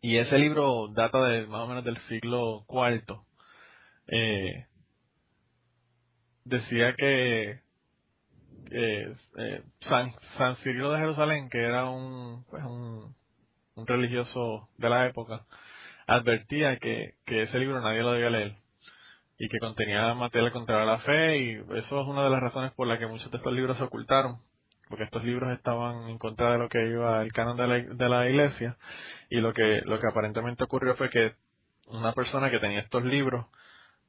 Y ese libro data de más o menos del siglo IV eh, decía que eh, San, San Cirilo de Jerusalén, que era un, pues un religioso de la época, advertía que, que ese libro nadie lo debía leer y que contenía material contra la fe y eso es una de las razones por las que muchos de estos libros se ocultaron porque estos libros estaban en contra de lo que iba el canon de la, de la iglesia y lo que lo que aparentemente ocurrió fue que una persona que tenía estos libros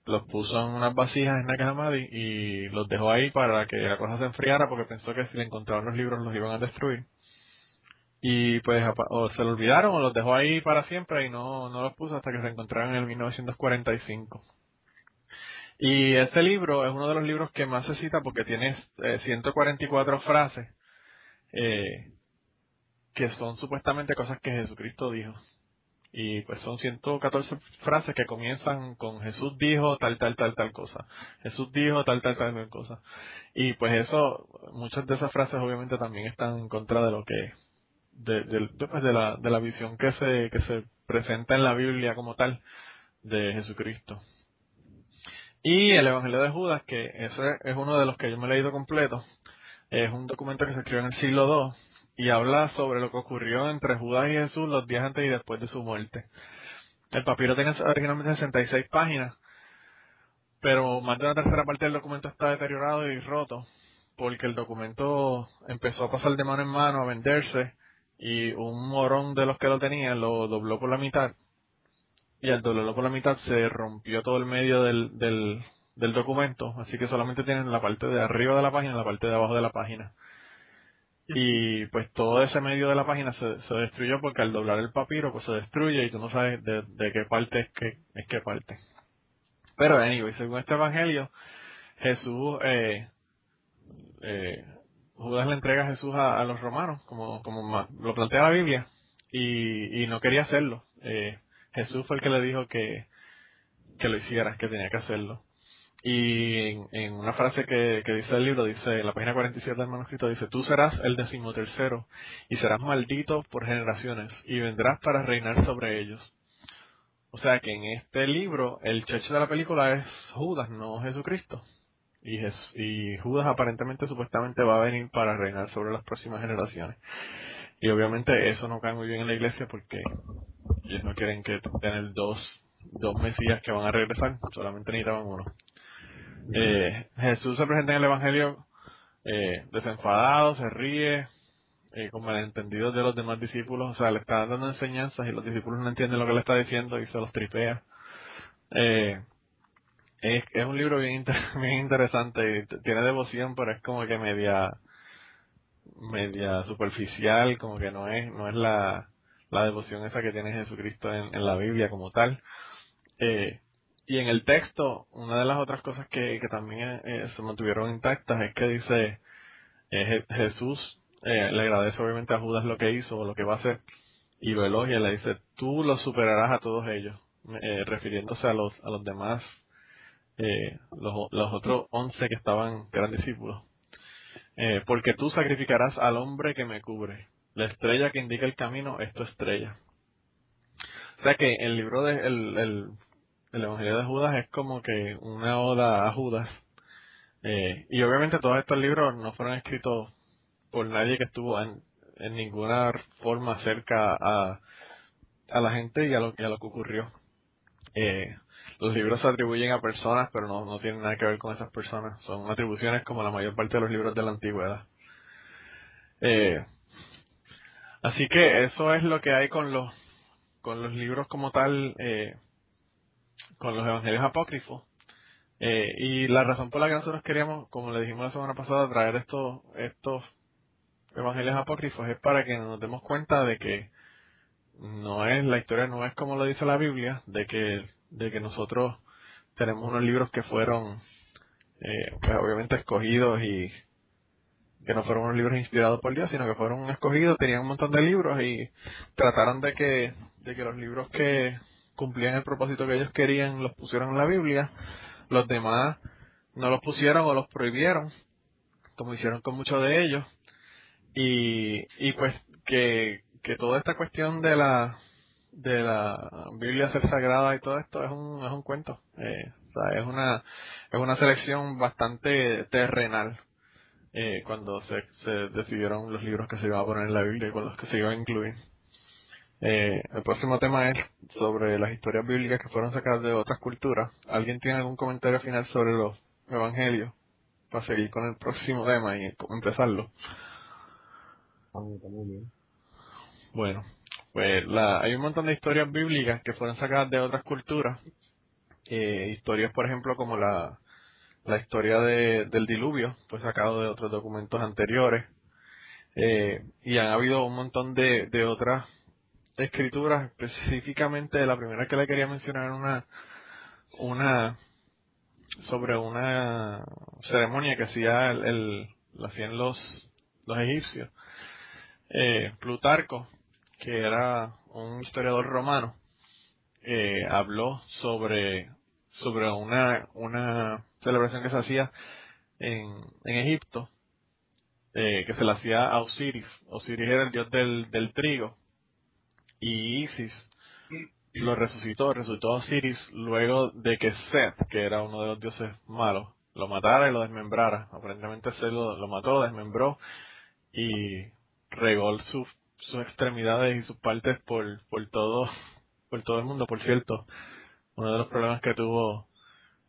los puso en unas vasijas en Nakahamadi y los dejó ahí para que la cosa se enfriara porque pensó que si le encontraban los libros los iban a destruir. Y pues o se lo olvidaron o los dejó ahí para siempre y no, no los puso hasta que se encontraron en el 1945. Y este libro es uno de los libros que más se cita porque tiene 144 eh, frases eh, que son supuestamente cosas que Jesucristo dijo y pues son 114 frases que comienzan con Jesús dijo tal, tal, tal, tal cosa. Jesús dijo tal, tal, tal, tal cosa. Y pues eso, muchas de esas frases obviamente también están en contra de lo que, de, de, pues de, la, de la visión que se, que se presenta en la Biblia como tal de Jesucristo. Y el Evangelio de Judas, que ese es uno de los que yo me he leído completo, es un documento que se escribió en el siglo II y habla sobre lo que ocurrió entre Judas y Jesús los días antes y después de su muerte. El papiro tiene originalmente 66 páginas, pero más de una tercera parte del documento está deteriorado y roto, porque el documento empezó a pasar de mano en mano, a venderse, y un morón de los que lo tenía lo dobló por la mitad y al doblarlo por la mitad se rompió todo el medio del, del, del documento, así que solamente tienen la parte de arriba de la página y la parte de abajo de la página. Y pues todo ese medio de la página se, se destruyó porque al doblar el papiro pues se destruye y tú no sabes de, de qué parte es qué, es qué parte. Pero anyway, según este evangelio, Jesús, eh, eh, Judas le entrega a Jesús a, los romanos, como, como lo plantea la Biblia, y, y no quería hacerlo. Eh, Jesús fue el que le dijo que, que lo hiciera, que tenía que hacerlo. Y en, una frase que, que, dice el libro, dice, en la página 47 del manuscrito, dice, tú serás el decimotercero y serás maldito por generaciones y vendrás para reinar sobre ellos. O sea que en este libro el cheche de la película es Judas, no Jesucristo. Y, y Judas aparentemente, supuestamente va a venir para reinar sobre las próximas generaciones. Y obviamente eso no cae muy bien en la iglesia porque ellos no quieren que tener dos, dos mesías que van a regresar, solamente necesitaban uno. Eh, Jesús se presenta en el Evangelio eh, desenfadado, se ríe, eh, con malentendidos de los demás discípulos, o sea, le está dando enseñanzas y los discípulos no entienden lo que le está diciendo y se los tripea. Eh, es, un libro bien, bien interesante tiene devoción, pero es como que media media superficial, como que no es no es la, la devoción esa que tiene Jesucristo en, la Biblia como tal. Eh, y en el texto, una de las otras cosas que, que también eh, se mantuvieron intactas es que dice eh, Jesús eh, le agradece obviamente a Judas lo que hizo o lo que va a hacer y lo elogia, le dice, tú lo superarás a todos ellos, refiriéndose a los, a los demás, eh, los, los otros once que estaban, que eran discípulos. Eh, porque tú sacrificarás al hombre que me cubre. La estrella que indica el camino es tu estrella. O sea que el libro de el, el, el Evangelio de Judas es como que una oda a Judas. Eh, y obviamente todos estos libros no fueron escritos por nadie que estuvo en, en ninguna forma cerca a, a la gente y a lo, y a lo que ocurrió. Eh, los libros se atribuyen a personas, pero no, no tienen nada que ver con esas personas. Son atribuciones como la mayor parte de los libros de la antigüedad. Eh, así que eso es lo que hay con los, con los libros como tal, eh, con los evangelios apócrifos. Eh, y la razón por la que nosotros queríamos, como le dijimos la semana pasada, traer estos, estos evangelios apócrifos es para que nos demos cuenta de que no es, la historia no es como lo dice la Biblia, de que de que nosotros tenemos unos libros que fueron, eh, pues obviamente escogidos y que no fueron unos libros inspirados por Dios, sino que fueron escogidos, tenían un montón de libros y trataron de que, de que los libros que cumplían el propósito que ellos querían los pusieron en la Biblia, los demás no los pusieron o los prohibieron, como hicieron con muchos de ellos, y, y pues que, que toda esta cuestión de la de la Biblia ser sagrada y todo esto es un, es un cuento. Eh, o sea, es una, es una selección bastante terrenal eh, cuando se, se decidieron los libros que se iban a poner en la Biblia y con los que se iban a incluir. Eh, el próximo tema es sobre las historias bíblicas que fueron sacadas de otras culturas. ¿Alguien tiene algún comentario final sobre los evangelios? Para seguir con el próximo tema y empezarlo. Bueno, pues la, hay un montón de historias bíblicas que fueron sacadas de otras culturas. Eh, historias, por ejemplo, como la, la historia de, del diluvio, fue sacado de otros documentos anteriores. Eh, y han habido un montón de, de otras escrituras, específicamente la primera que le quería mencionar una, una sobre una ceremonia que hacía el, el hacían los, los egipcios. Eh, Plutarco que era un historiador romano, eh, habló sobre, sobre una, una celebración que se hacía en, en Egipto, eh, que se le hacía a Osiris. Osiris era el dios del, del trigo y Isis lo resucitó, resucitó a Osiris luego de que Seth, que era uno de los dioses malos, lo matara y lo desmembrara. Aparentemente Seth lo, mató, lo desmembró y regó su sus extremidades y sus partes por, por todo, por todo el mundo. Por cierto, uno de los problemas que tuvo,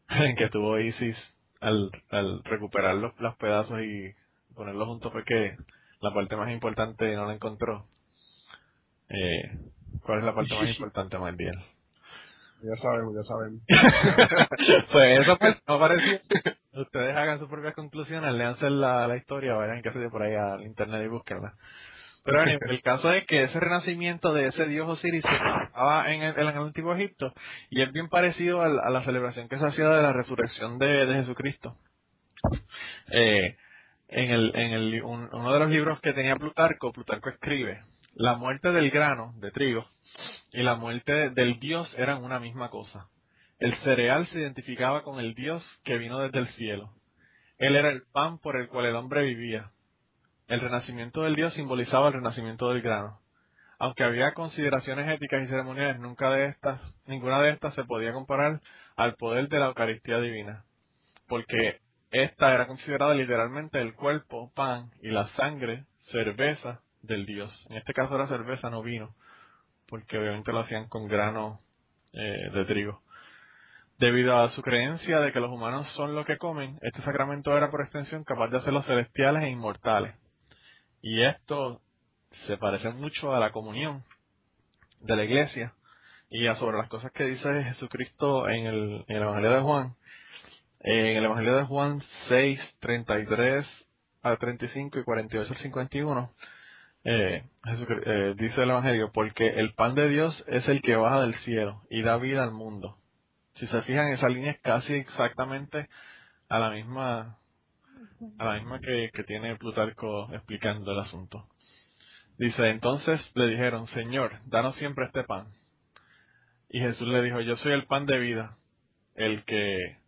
que tuvo Isis al, al recuperar los, los pedazos y ponerlos juntos fue que la parte más importante no la encontró. Eh, ¿Cuál es la parte más importante, Mardiel? Ya sabemos, ya sabemos. pues eso pues no pareció. Ustedes hagan sus propias conclusiones, leanse la, la historia, vayan que se por ahí al internet y búsquenla. Pero el caso es que ese renacimiento de ese dios Osiris estaba en el, en el antiguo Egipto y es bien parecido a la, celebración que se hacía de la resurrección de, de Jesucristo. Eh, en el, en el, uno de los libros que tenía Plutarco, Plutarco escribe, la muerte del grano de trigo y la muerte del dios eran una misma cosa. El cereal se identificaba con el dios que vino desde el cielo. Él era el pan por el cual el hombre vivía. El renacimiento del dios simbolizaba el renacimiento del grano. Aunque había consideraciones éticas y ceremoniales, nunca de estas, ninguna de estas se podía comparar al poder de la Eucaristía divina, porque esta era considerada literalmente el cuerpo, pan y la sangre, cerveza del dios. En este caso era cerveza, no vino, porque obviamente lo hacían con grano eh, de trigo. Debido a su creencia de que los humanos son lo que comen, este sacramento era por extensión capaz de hacerlos celestiales e inmortales. Y esto se parece mucho a la comunión de la iglesia y a sobre las cosas que dice Jesucristo en el, en el Evangelio de Juan. En el Evangelio de Juan 6, 33 al 35 y 48 al 51, eh, eh, dice el Evangelio, porque el pan de Dios es el que baja del cielo y da vida al mundo. Si se fijan, esa línea es casi exactamente a la misma a la misma que, que tiene Plutarco explicando el asunto. Dice, entonces le dijeron, Señor, danos siempre este pan. Y Jesús le dijo, yo soy el pan de vida. El que,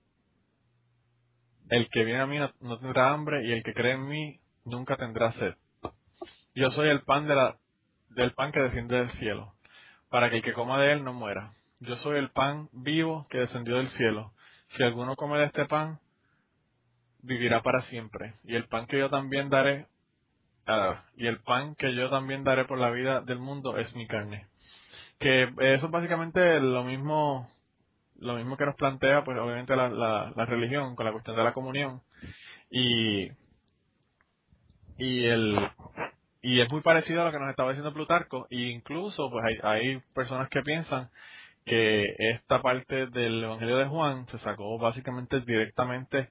el que viene a mí no, tendrá hambre y el que cree en mí nunca tendrá sed. Yo soy el pan de la, del pan que desciende del cielo, para que el que coma de él no muera. Yo soy el pan vivo que descendió del cielo. Si alguno come de este pan, vivirá para siempre. Y el pan que yo también daré, ah, y el pan que yo también daré por la vida del mundo es mi carne. Que eso es básicamente lo mismo, lo mismo que nos plantea, pues obviamente la, la, la religión con la cuestión de la comunión. Y, y el, y es muy parecido a lo que nos estaba diciendo Plutarco, e incluso pues hay, hay personas que piensan que esta parte del Evangelio de Juan se sacó básicamente directamente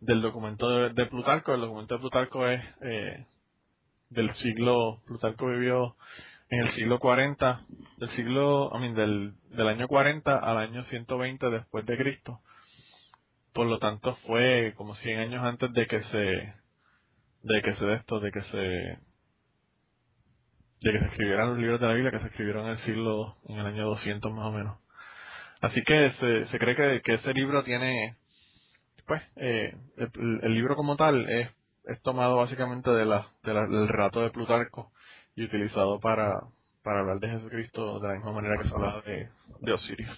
del documento de, Plutarco. El documento de Plutarco es eh, del siglo, Plutarco vivió en el siglo 40, del siglo, I mean, del, del año 40 al año 120 después de Cristo. Por lo tanto, fue como 100 años antes de que se, de que se de esto, de que se, de que se escribieran los libros de la Biblia, que se escribieron en el siglo, en el año 200 más o menos. Así que se, se cree que, que ese libro tiene pues eh, el, libro como tal es, es tomado básicamente de la, del relato de Plutarco y utilizado para, para hablar de Jesucristo de la misma manera que se habla de, de Osiris.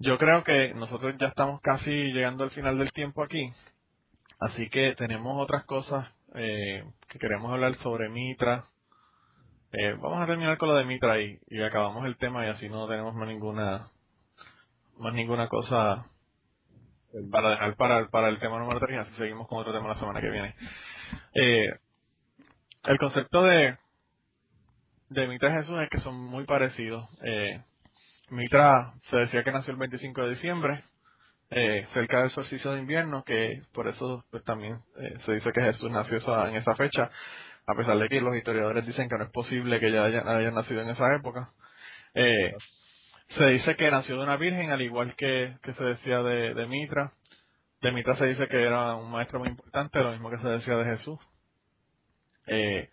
Yo creo que nosotros ya estamos casi llegando al final del tiempo aquí, así que tenemos otras cosas eh, que queremos hablar sobre Mitra. Eh, vamos a terminar con lo de Mitra y, y acabamos el tema y así no tenemos más ninguna más ninguna cosa para dejar para, para el tema número 3 y así seguimos con otro tema la semana que viene. Eh, el concepto de, de Mitra y Jesús es que son muy parecidos. Eh, Mitra se decía que nació el 25 de diciembre, eh, cerca del solsticio de invierno, que por eso pues, también eh, se dice que Jesús nació en esa fecha, a pesar de que los historiadores dicen que no es posible que ella haya, haya nacido en esa época. Eh, se dice que nació de una virgen, al igual que, que se decía de, Mitra. De Mitra se dice que era un maestro muy importante, lo mismo que se decía de Jesús. Eh,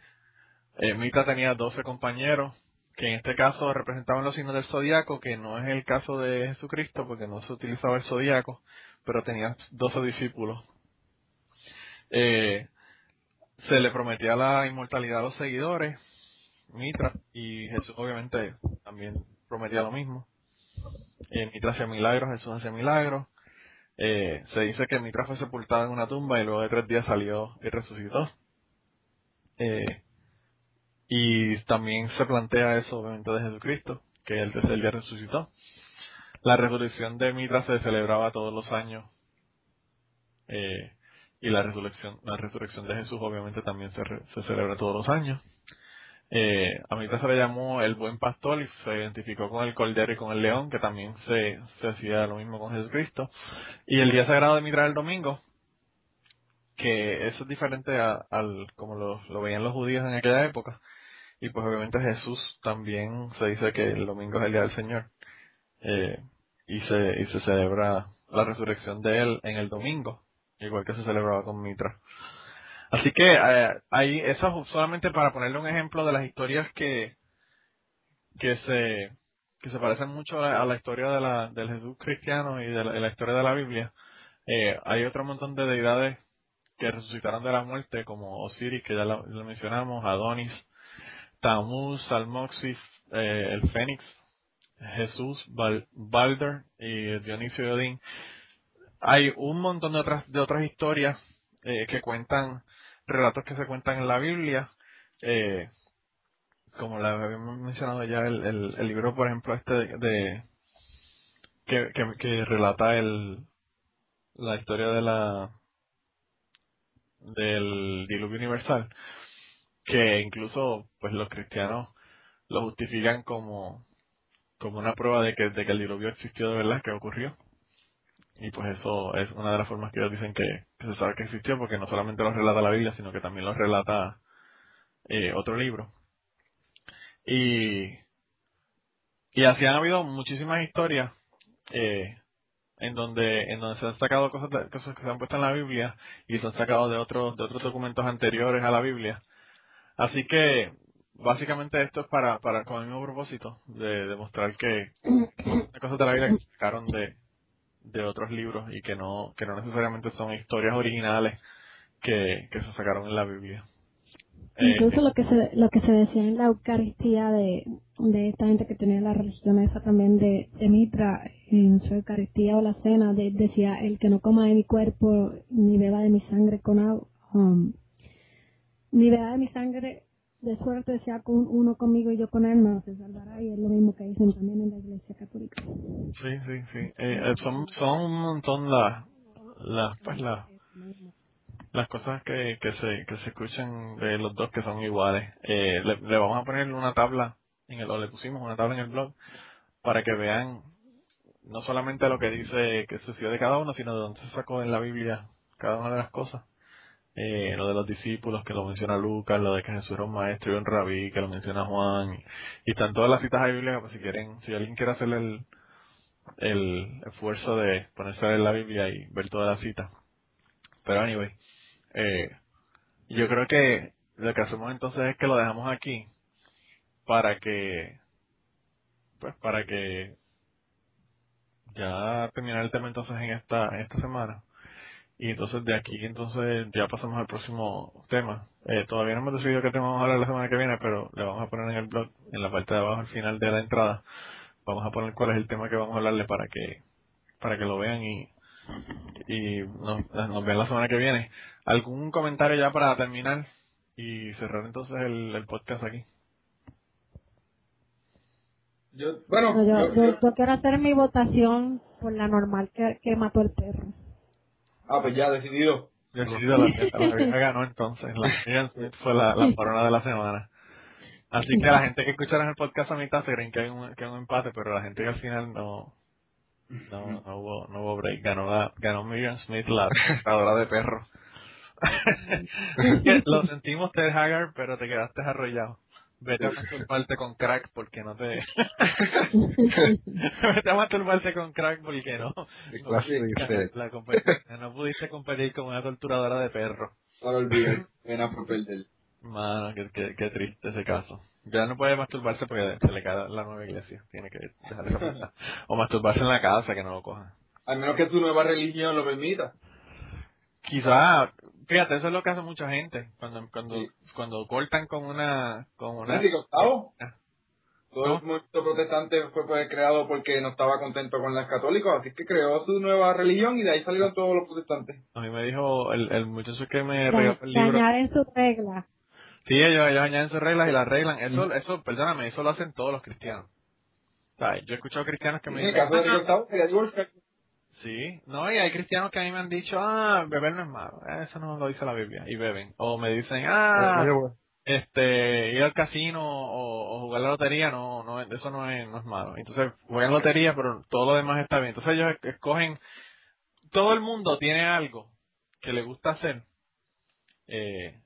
eh, Mitra tenía 12 compañeros, que en este caso representaban los signos del zodiaco, que no es el caso de Jesucristo, porque no se utilizaba el zodiaco, pero tenía 12 discípulos. Eh, se le prometía la inmortalidad a los seguidores, Mitra, y Jesús obviamente también prometía lo mismo. Eh, Mitra hacía milagros, Jesús hacía milagros. Eh, se dice que Mitra fue sepultado en una tumba y luego de tres días salió y resucitó. Eh, y también se plantea eso obviamente de Jesucristo, que el tercer día resucitó. La resurrección de Mitra se celebraba todos los años. Eh, y la resurrección, la resurrección de Jesús obviamente también se, se celebra todos los años. Eh, a mitad se le llamó el buen pastor y se identificó con el cordero y con el león, que también se, se hacía lo mismo con Jesucristo. Y el día sagrado de Mitra el domingo, que eso es diferente a, al como lo, lo veían los judíos en aquella época. Y pues obviamente Jesús también se dice que el domingo es el día del Señor. Eh, y se, y se celebra la resurrección de él en el domingo, igual que se celebraba con Mitra. Así que eh, ahí eso es solamente para ponerle un ejemplo de las historias que que se que se parecen mucho a, la historia de la, del Jesús cristiano y de la, historia de la Biblia. Eh, hay otro montón de deidades que resucitaron de la muerte, como Osiris, que ya lo, mencionamos, Adonis, Tammuz, Salmoxis, eh, el Fénix, Jesús, Balder y Dionisio y Odín. Hay un montón de otras, de otras historias eh, que cuentan, relatos que se cuentan en la Biblia, eh, como la habíamos mencionado ya, el, el, libro, por ejemplo, este de, que, que, relata el, la historia de la del diluvio universal, que incluso pues los cristianos lo justifican como como una prueba de que, de que el diluvio existió de verdad, que ocurrió. Y pues eso es una de las formas que ellos dicen que, se sabe que existió, porque no solamente lo relata la Biblia, sino que también lo relata eh, otro libro. Y, y así han habido muchísimas historias eh, en donde en donde se han sacado cosas, cosas que se han puesto en la Biblia y se han sacado de otros de otros documentos anteriores a la Biblia. Así que básicamente esto es para, para con el mismo propósito de demostrar que cosas de la Biblia que sacaron de, de otros libros y que no que no necesariamente son historias originales que, que se sacaron en la Biblia. Incluso eh, lo que se lo que se decía en la Eucaristía de, de esta gente que tenía la religión esa también de, de Mitra en su Eucaristía o la cena de, decía el que no coma de mi cuerpo ni beba de mi sangre con agua um, ni beba de mi sangre de suerte sea con uno conmigo y yo con él, no se salvará. Y es lo mismo que dicen también en la iglesia católica. Sí, sí, sí. Eh, eh, son, son un montón las, las, pues la, las cosas que, que, se, que se escuchan de los dos que son iguales. Eh, le, le, vamos a poner una tabla, en el, o le pusimos una tabla en el blog, para que vean no solamente lo que dice que sucedió de cada uno, sino de dónde se sacó en la Biblia cada una de las cosas eh, lo de los discípulos que lo menciona Lucas, lo de que Jesús era un maestro y un rabí que lo menciona Juan, y, están todas las citas bíblicas, pues si quieren, si alguien quiere hacer el, el esfuerzo de ponerse a leer la Biblia y ver toda la cita. Pero anyway, eh, yo creo que lo que hacemos entonces es que lo dejamos aquí para que, pues para que ya terminar el tema entonces en esta, en esta semana y entonces de aquí entonces ya pasamos al próximo tema. Eh, todavía no hemos decidido qué tema vamos a hablar la semana que viene, pero le vamos a poner en el blog, en la parte de abajo al final de la entrada, vamos a poner cuál es el tema que vamos a hablarle para que para que lo vean y y nos, nos vean la semana que viene. ¿Algún comentario ya para terminar y cerrar entonces el, el podcast aquí? Yo, bueno, yo, yo, quiero hacer mi votación por la normal que, que mató el perro. Ah, pues ya, decidido. Decidido, la, la, ganó entonces. La Megan Smith fue la, la corona de la semana. Así que la gente que escucharon el podcast a mitad se creen que hay un, que hay un empate, pero la gente que al final no, no, hubo, no hubo break. Ganó, la, ganó Megan Smith, la cazadora de perros. Lo sentimos, Ted Haggard, pero te quedaste arrollado. Vete a masturbarte con crack porque no te... Vete a masturbarte con crack porque no... La competencia. No pudiste competir con una torturadora de perro. Para olvidar, pena por perder. Mano, qué, qué, qué, triste ese caso. Ya no puede masturbarse porque se le cae la nueva iglesia. Tiene que dejar esa O masturbarse en la casa, que no lo coja. Al menos que tu nueva religión lo permita. Quizá, fíjate, eso es lo que hace mucha gente. Cuando cuando cuando cortan con una... Con una ah. Todo el movimiento protestante fue pues, creado porque no estaba contento con los católicos, así que creó su nueva religión y de ahí salieron todos los protestantes. A mí me dijo el, el muchacho que me regaló el libro. añaden sus reglas. Sí, ellos, ellos añaden sus reglas y las arreglan. Eso, eso, perdóname, eso lo hacen todos los cristianos. O sea, yo he escuchado cristianos que me dicen... En el caso de Sí, no, y hay cristianos que a mí me han dicho, ah, beber no es malo, eso no lo dice la Biblia, y beben. O me dicen, ah, este ir al casino o, o jugar la lotería no no eso no es no es malo. Entonces juegan lotería pero todo lo demás está bien. Entonces ellos escogen todo el mundo tiene algo que le gusta hacer eh,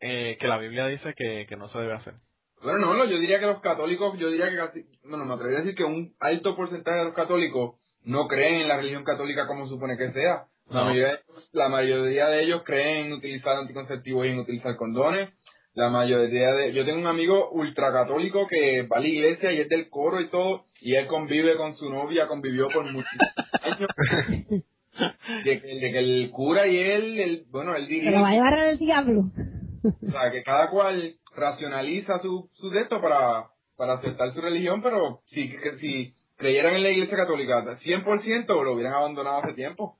eh, que la Biblia dice que, que no se debe hacer. Bueno, no, no, yo diría que los católicos, yo diría que casi, bueno, me atrevería a decir que un alto porcentaje de los católicos no creen en la religión católica como supone que sea. La, No. mayoría, de ellos- la mayoría de ellos creen en utilizar anticonceptivos y en utilizar condones. La mayoría de... Yo tengo un amigo ultracatólico que va a la iglesia y es del coro y todo, y él convive con su novia, convivió por muchísimos años. De que, de que el cura y él, el, bueno, él diría lo va a llevar al diablo. o sea, que cada cual racionaliza su, su de esto para, para aceptar su religión, pero si, que, si creyeran en la iglesia católica 100% lo hubieran abandonado hace tiempo.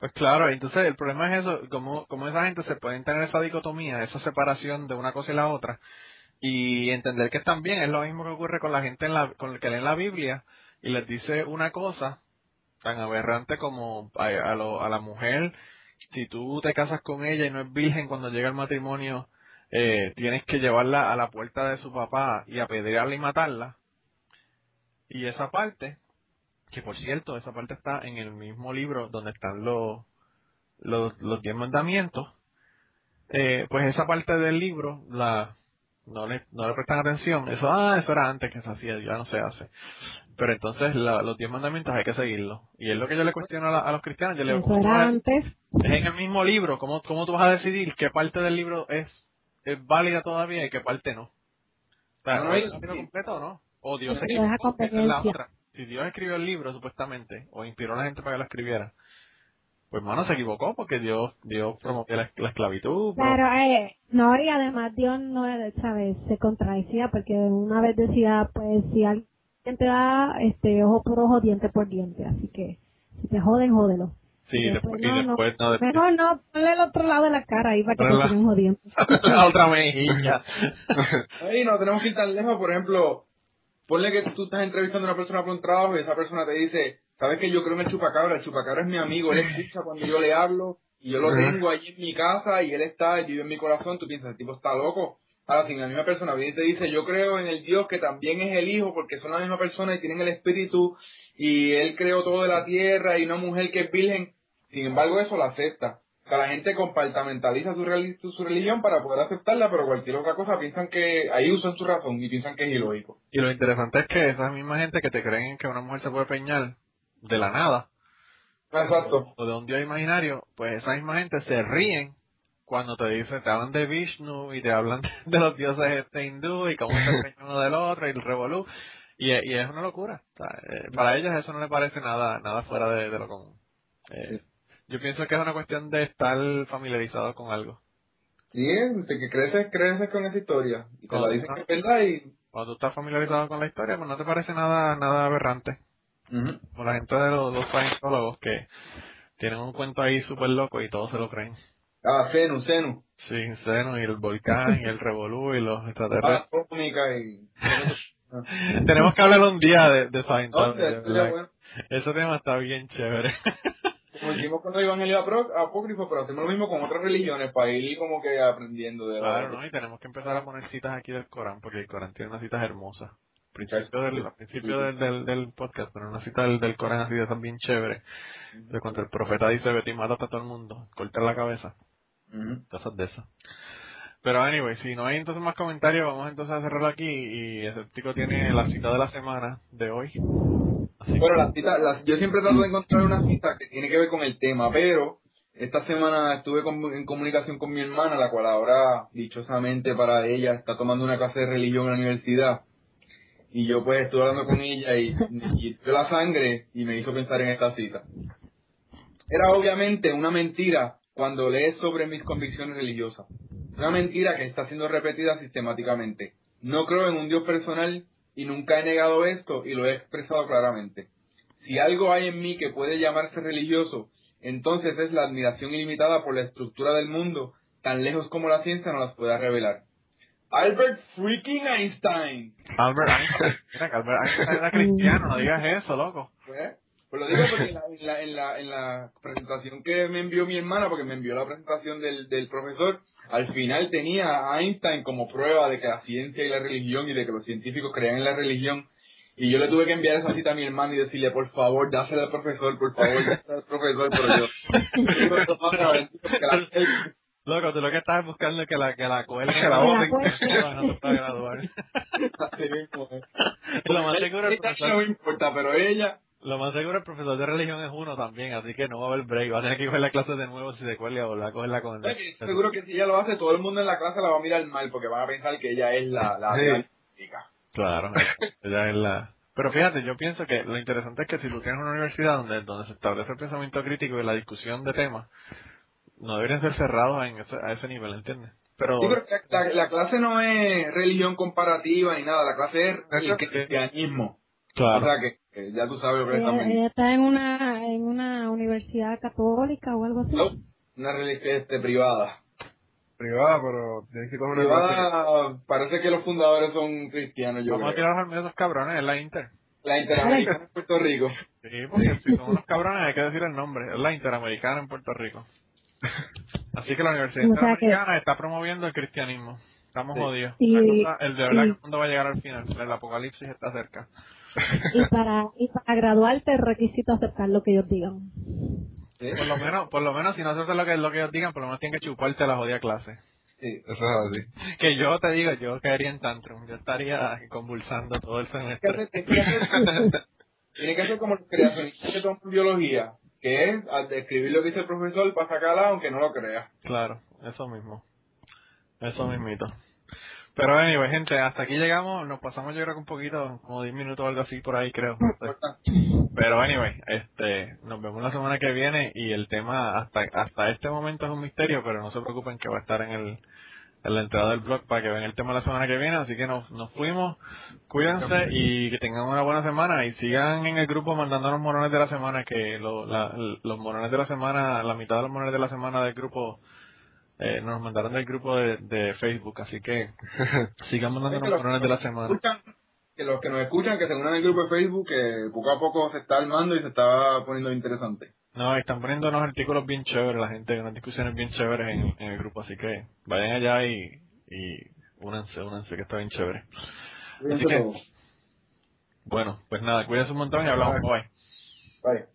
Pues claro, entonces el problema es eso, como, como esa gente se pueden tener esa dicotomía, esa separación de una cosa y la otra, y entender que también es lo mismo que ocurre con la gente en la, con el que lee la Biblia y les dice una cosa tan aberrante como a, a, lo- a la mujer, si tú te casas con ella y no es virgen cuando llega el matrimonio, eh, tienes que llevarla a la puerta de su papá y apedrearla y matarla. Y esa parte, que por cierto, esa parte está en el mismo libro donde están los, los, los diez mandamientos, eh, pues esa parte del libro la no le, no le prestan atención. Eso, ah, eso era antes que se hacía, ya no se hace. Pero entonces la- los diez mandamientos hay que seguirlos. Y es lo que yo le cuestiono a, la- a los cristianos. Yo le digo, Eso ¿cómo tú vas era a- antes. es en el mismo libro. ¿Cómo, ¿Cómo tú vas a decidir qué parte del libro es, es válida todavía y qué parte no? O sea, No, no, ¿o y- es el libro completo o no? O Dios escribió, es la otra. Si Dios escribió el libro, supuestamente, o inspiró a la gente para que lo escribiera, pues, mano, se equivocó porque Dios, Dios promovió la, la esclavitud. Pero, eh, no, y además Dios no, ¿sabes? Se contradecía porque una vez decía, pues, si alguien te da, este, ojo por ojo, diente por diente. Así que, si te joden, jódelo. Sí, y después, después y no, después no, después- Mejor no, ponle el otro lado de la cara ahí para que Ponle te sigan jodiendo. la otra mejilla. Ahí no tenemos que ir tan lejos, por ejemplo, ponle que tú estás entrevistando a una persona por un trabajo y esa persona te dice, sabes que yo creo en el chupacabra, el chupacabra es mi amigo, él escucha cuando yo le hablo y yo lo tengo allí en mi casa y él está, y vive en mi corazón, tú piensas, el tipo está loco. Ahora, si la misma persona viene y te dice, yo creo en el Dios que también es el Hijo, porque son la misma persona y tienen el Espíritu, y Él creó todo de la tierra, y una mujer que es virgen, sin embargo eso la acepta. O sea, la gente compartamentaliza su, reli- su, religión para poder aceptarla, pero cualquier otra cosa piensan que ahí usan su razón y piensan que es ilógico. Y lo interesante es que esa misma gente que te creen que una mujer se puede peñar de la nada, Exacto. o de un dios imaginario, pues esa misma gente se ríen cuando te dicen, te hablan de Vishnu y te hablan de los dioses este hindú y cómo se peña uno del otro y el revolú. Y, y es una locura. O sea, eh, para ellos eso no le parece nada nada fuera de, de lo común. Eh, yo pienso que es una cuestión de estar familiarizado con algo. Sí, que creces, creces con esa historia. Y te la dicen que es verdad y... Cuando tú estás familiarizado con la historia, pues no te parece nada nada aberrante. Ujú. Como la gente de los, los cientólogos que tienen un cuento ahí súper loco y todos se lo creen. Ah, Zenu, Zenu. Sí, seno y el volcán y el revolú y los Ah, extraterrestres. atómica y... Tenemos que hablar un día de, de No, Scientology, de bueno. Ese tema está bien chévere. Como hicimos con el Evangelio apro- apócrifo, pero hacemos lo mismo con otras religiones para ir como que aprendiendo de la- claro, ¿no? Y tenemos que empezar a poner citas aquí del Corán, porque el Corán tiene unas citas hermosas. Al principio del, principio del, del, del podcast, pero una cita del, del Corán así de tan bien chévere. De cuando el profeta dice, vete y mata a todo el mundo, corta la cabeza. Cosas de esas. Pero anyway, si no hay entonces más comentarios, vamos entonces a cerrarlo aquí y Escéptico tiene la cita de la semana de hoy. Así Bueno, que- la cita, la- yo siempre trato de encontrar una cita que tiene que ver con el tema, pero esta semana estuve con- en comunicación con mi hermana, la cual ahora, dichosamente para ella, está tomando una clase de religión en la universidad. Y yo pues estuve hablando con ella y, y la sangre y me hizo pensar en esta cita. Era obviamente una mentira cuando lees sobre mis convicciones religiosas. Una mentira que está siendo repetida sistemáticamente. No creo en un Dios personal y nunca he negado esto y lo he expresado claramente. Si algo hay en mí que puede llamarse religioso, entonces es la admiración ilimitada por la estructura del mundo, tan lejos como la ciencia nos las pueda revelar. Albert freaking Einstein. Albert Einstein, mira que Albert Einstein era cristiano, no digas eso, loco. Pues, Pues lo digo porque en la, en la, en la, en la presentación que me envió mi hermana, porque me envió la presentación del, del profesor, al final tenía a Einstein como prueba de que la ciencia y la religión y de que los científicos creían en la religión. Y yo le tuve que enviar esa cita a mi hermano y decirle, por favor, dásela al profesor, por favor, dásela al profesor, pero yo... Loco, tú lo que estás buscando es que la, que la cuela Que la voten voten. no te puedes graduar. lo más seguro el Ella no me importa, pero ella... lo más seguro el profesor de religión es uno también, así que no va a haber break, va a tener que coger la clase de nuevo si se cuelga y a volver a cogerla con Oye, Seguro que si ella lo hace, todo el mundo en la clase la va a mirar mal porque van a pensar que ella es la, la, Sí. la. Claro, ella es la... Pero fíjate, yo pienso que lo interesante es que si tú tienes una universidad donde, donde se establece el pensamiento crítico y la discusión de temas, no deberían ser cerrados en ese, a ese nivel, ¿entiendes? Pero, Sí, pero la, la clase no es religión comparativa ni nada, la clase es Eso- cristianismo. claro, O sea que, ya tú sabes lo que Ella, estamos ella está en una, en una universidad católica o algo así. No, una religión este, privada. Privada, pero tienes que coger. Privada, parece que los fundadores son cristianos, yo vamos a creo. tirar al medio esos cabrones, es la Inter. La Interamericana en Puerto Rico. Sí, porque si son unos cabrones hay que decir el nombre, es la Interamericana en Puerto Rico. Así que la Universidad O sea que- Interamericana está promoviendo el cristianismo. Estamos Sí. jodidos. Y- La cosa- el de verdad y- que el mundo va a llegar al final. El apocalipsis está cerca. Y para, y para graduarte el requisito aceptar lo que ellos digan. Sí, Por lo menos, por lo menos si no haces lo que, lo que ellos digan, por lo menos tienen que chuparte la jodida clase. sí. Eso es así. Que yo te digo, yo caería en tantrum. Yo estaría convulsando todo el semestre. tiene que ser como los creacionistas que toman biología, que es al describir lo que dice el profesor para sacarla aunque no lo crea. Claro, eso mismo. Eso mismito. Pero anyway, gente, hasta aquí llegamos. Nos pasamos yo creo que un poquito, como 10 minutos o algo así por ahí, creo. Pero anyway, este, nos vemos la semana que viene y el tema hasta hasta este momento es un misterio, pero no se preocupen que va a estar en el en la entrada del blog para que vean el tema la semana que viene, así que nos, nos fuimos, cuídense y que tengan una buena semana y sigan en el grupo mandándonos morones de la semana, que lo- la- los morones de la semana, la mitad de los morones de la semana del grupo eh, nos mandaron del grupo de, de Facebook, así que sigan mandándonos los- morones de la semana. escuchan, que los que nos escuchan, que se unan al grupo de Facebook, que poco a poco se está armando y se está poniendo interesante. No, están poniendo unos artículos bien chéveres, la gente, unas discusiones bien chéveres en, en el grupo, así que vayan allá y, y únanse, únanse, que está bien chévere. Así que, bueno, pues nada, cuídense un montón y hablamos, bye. Bye.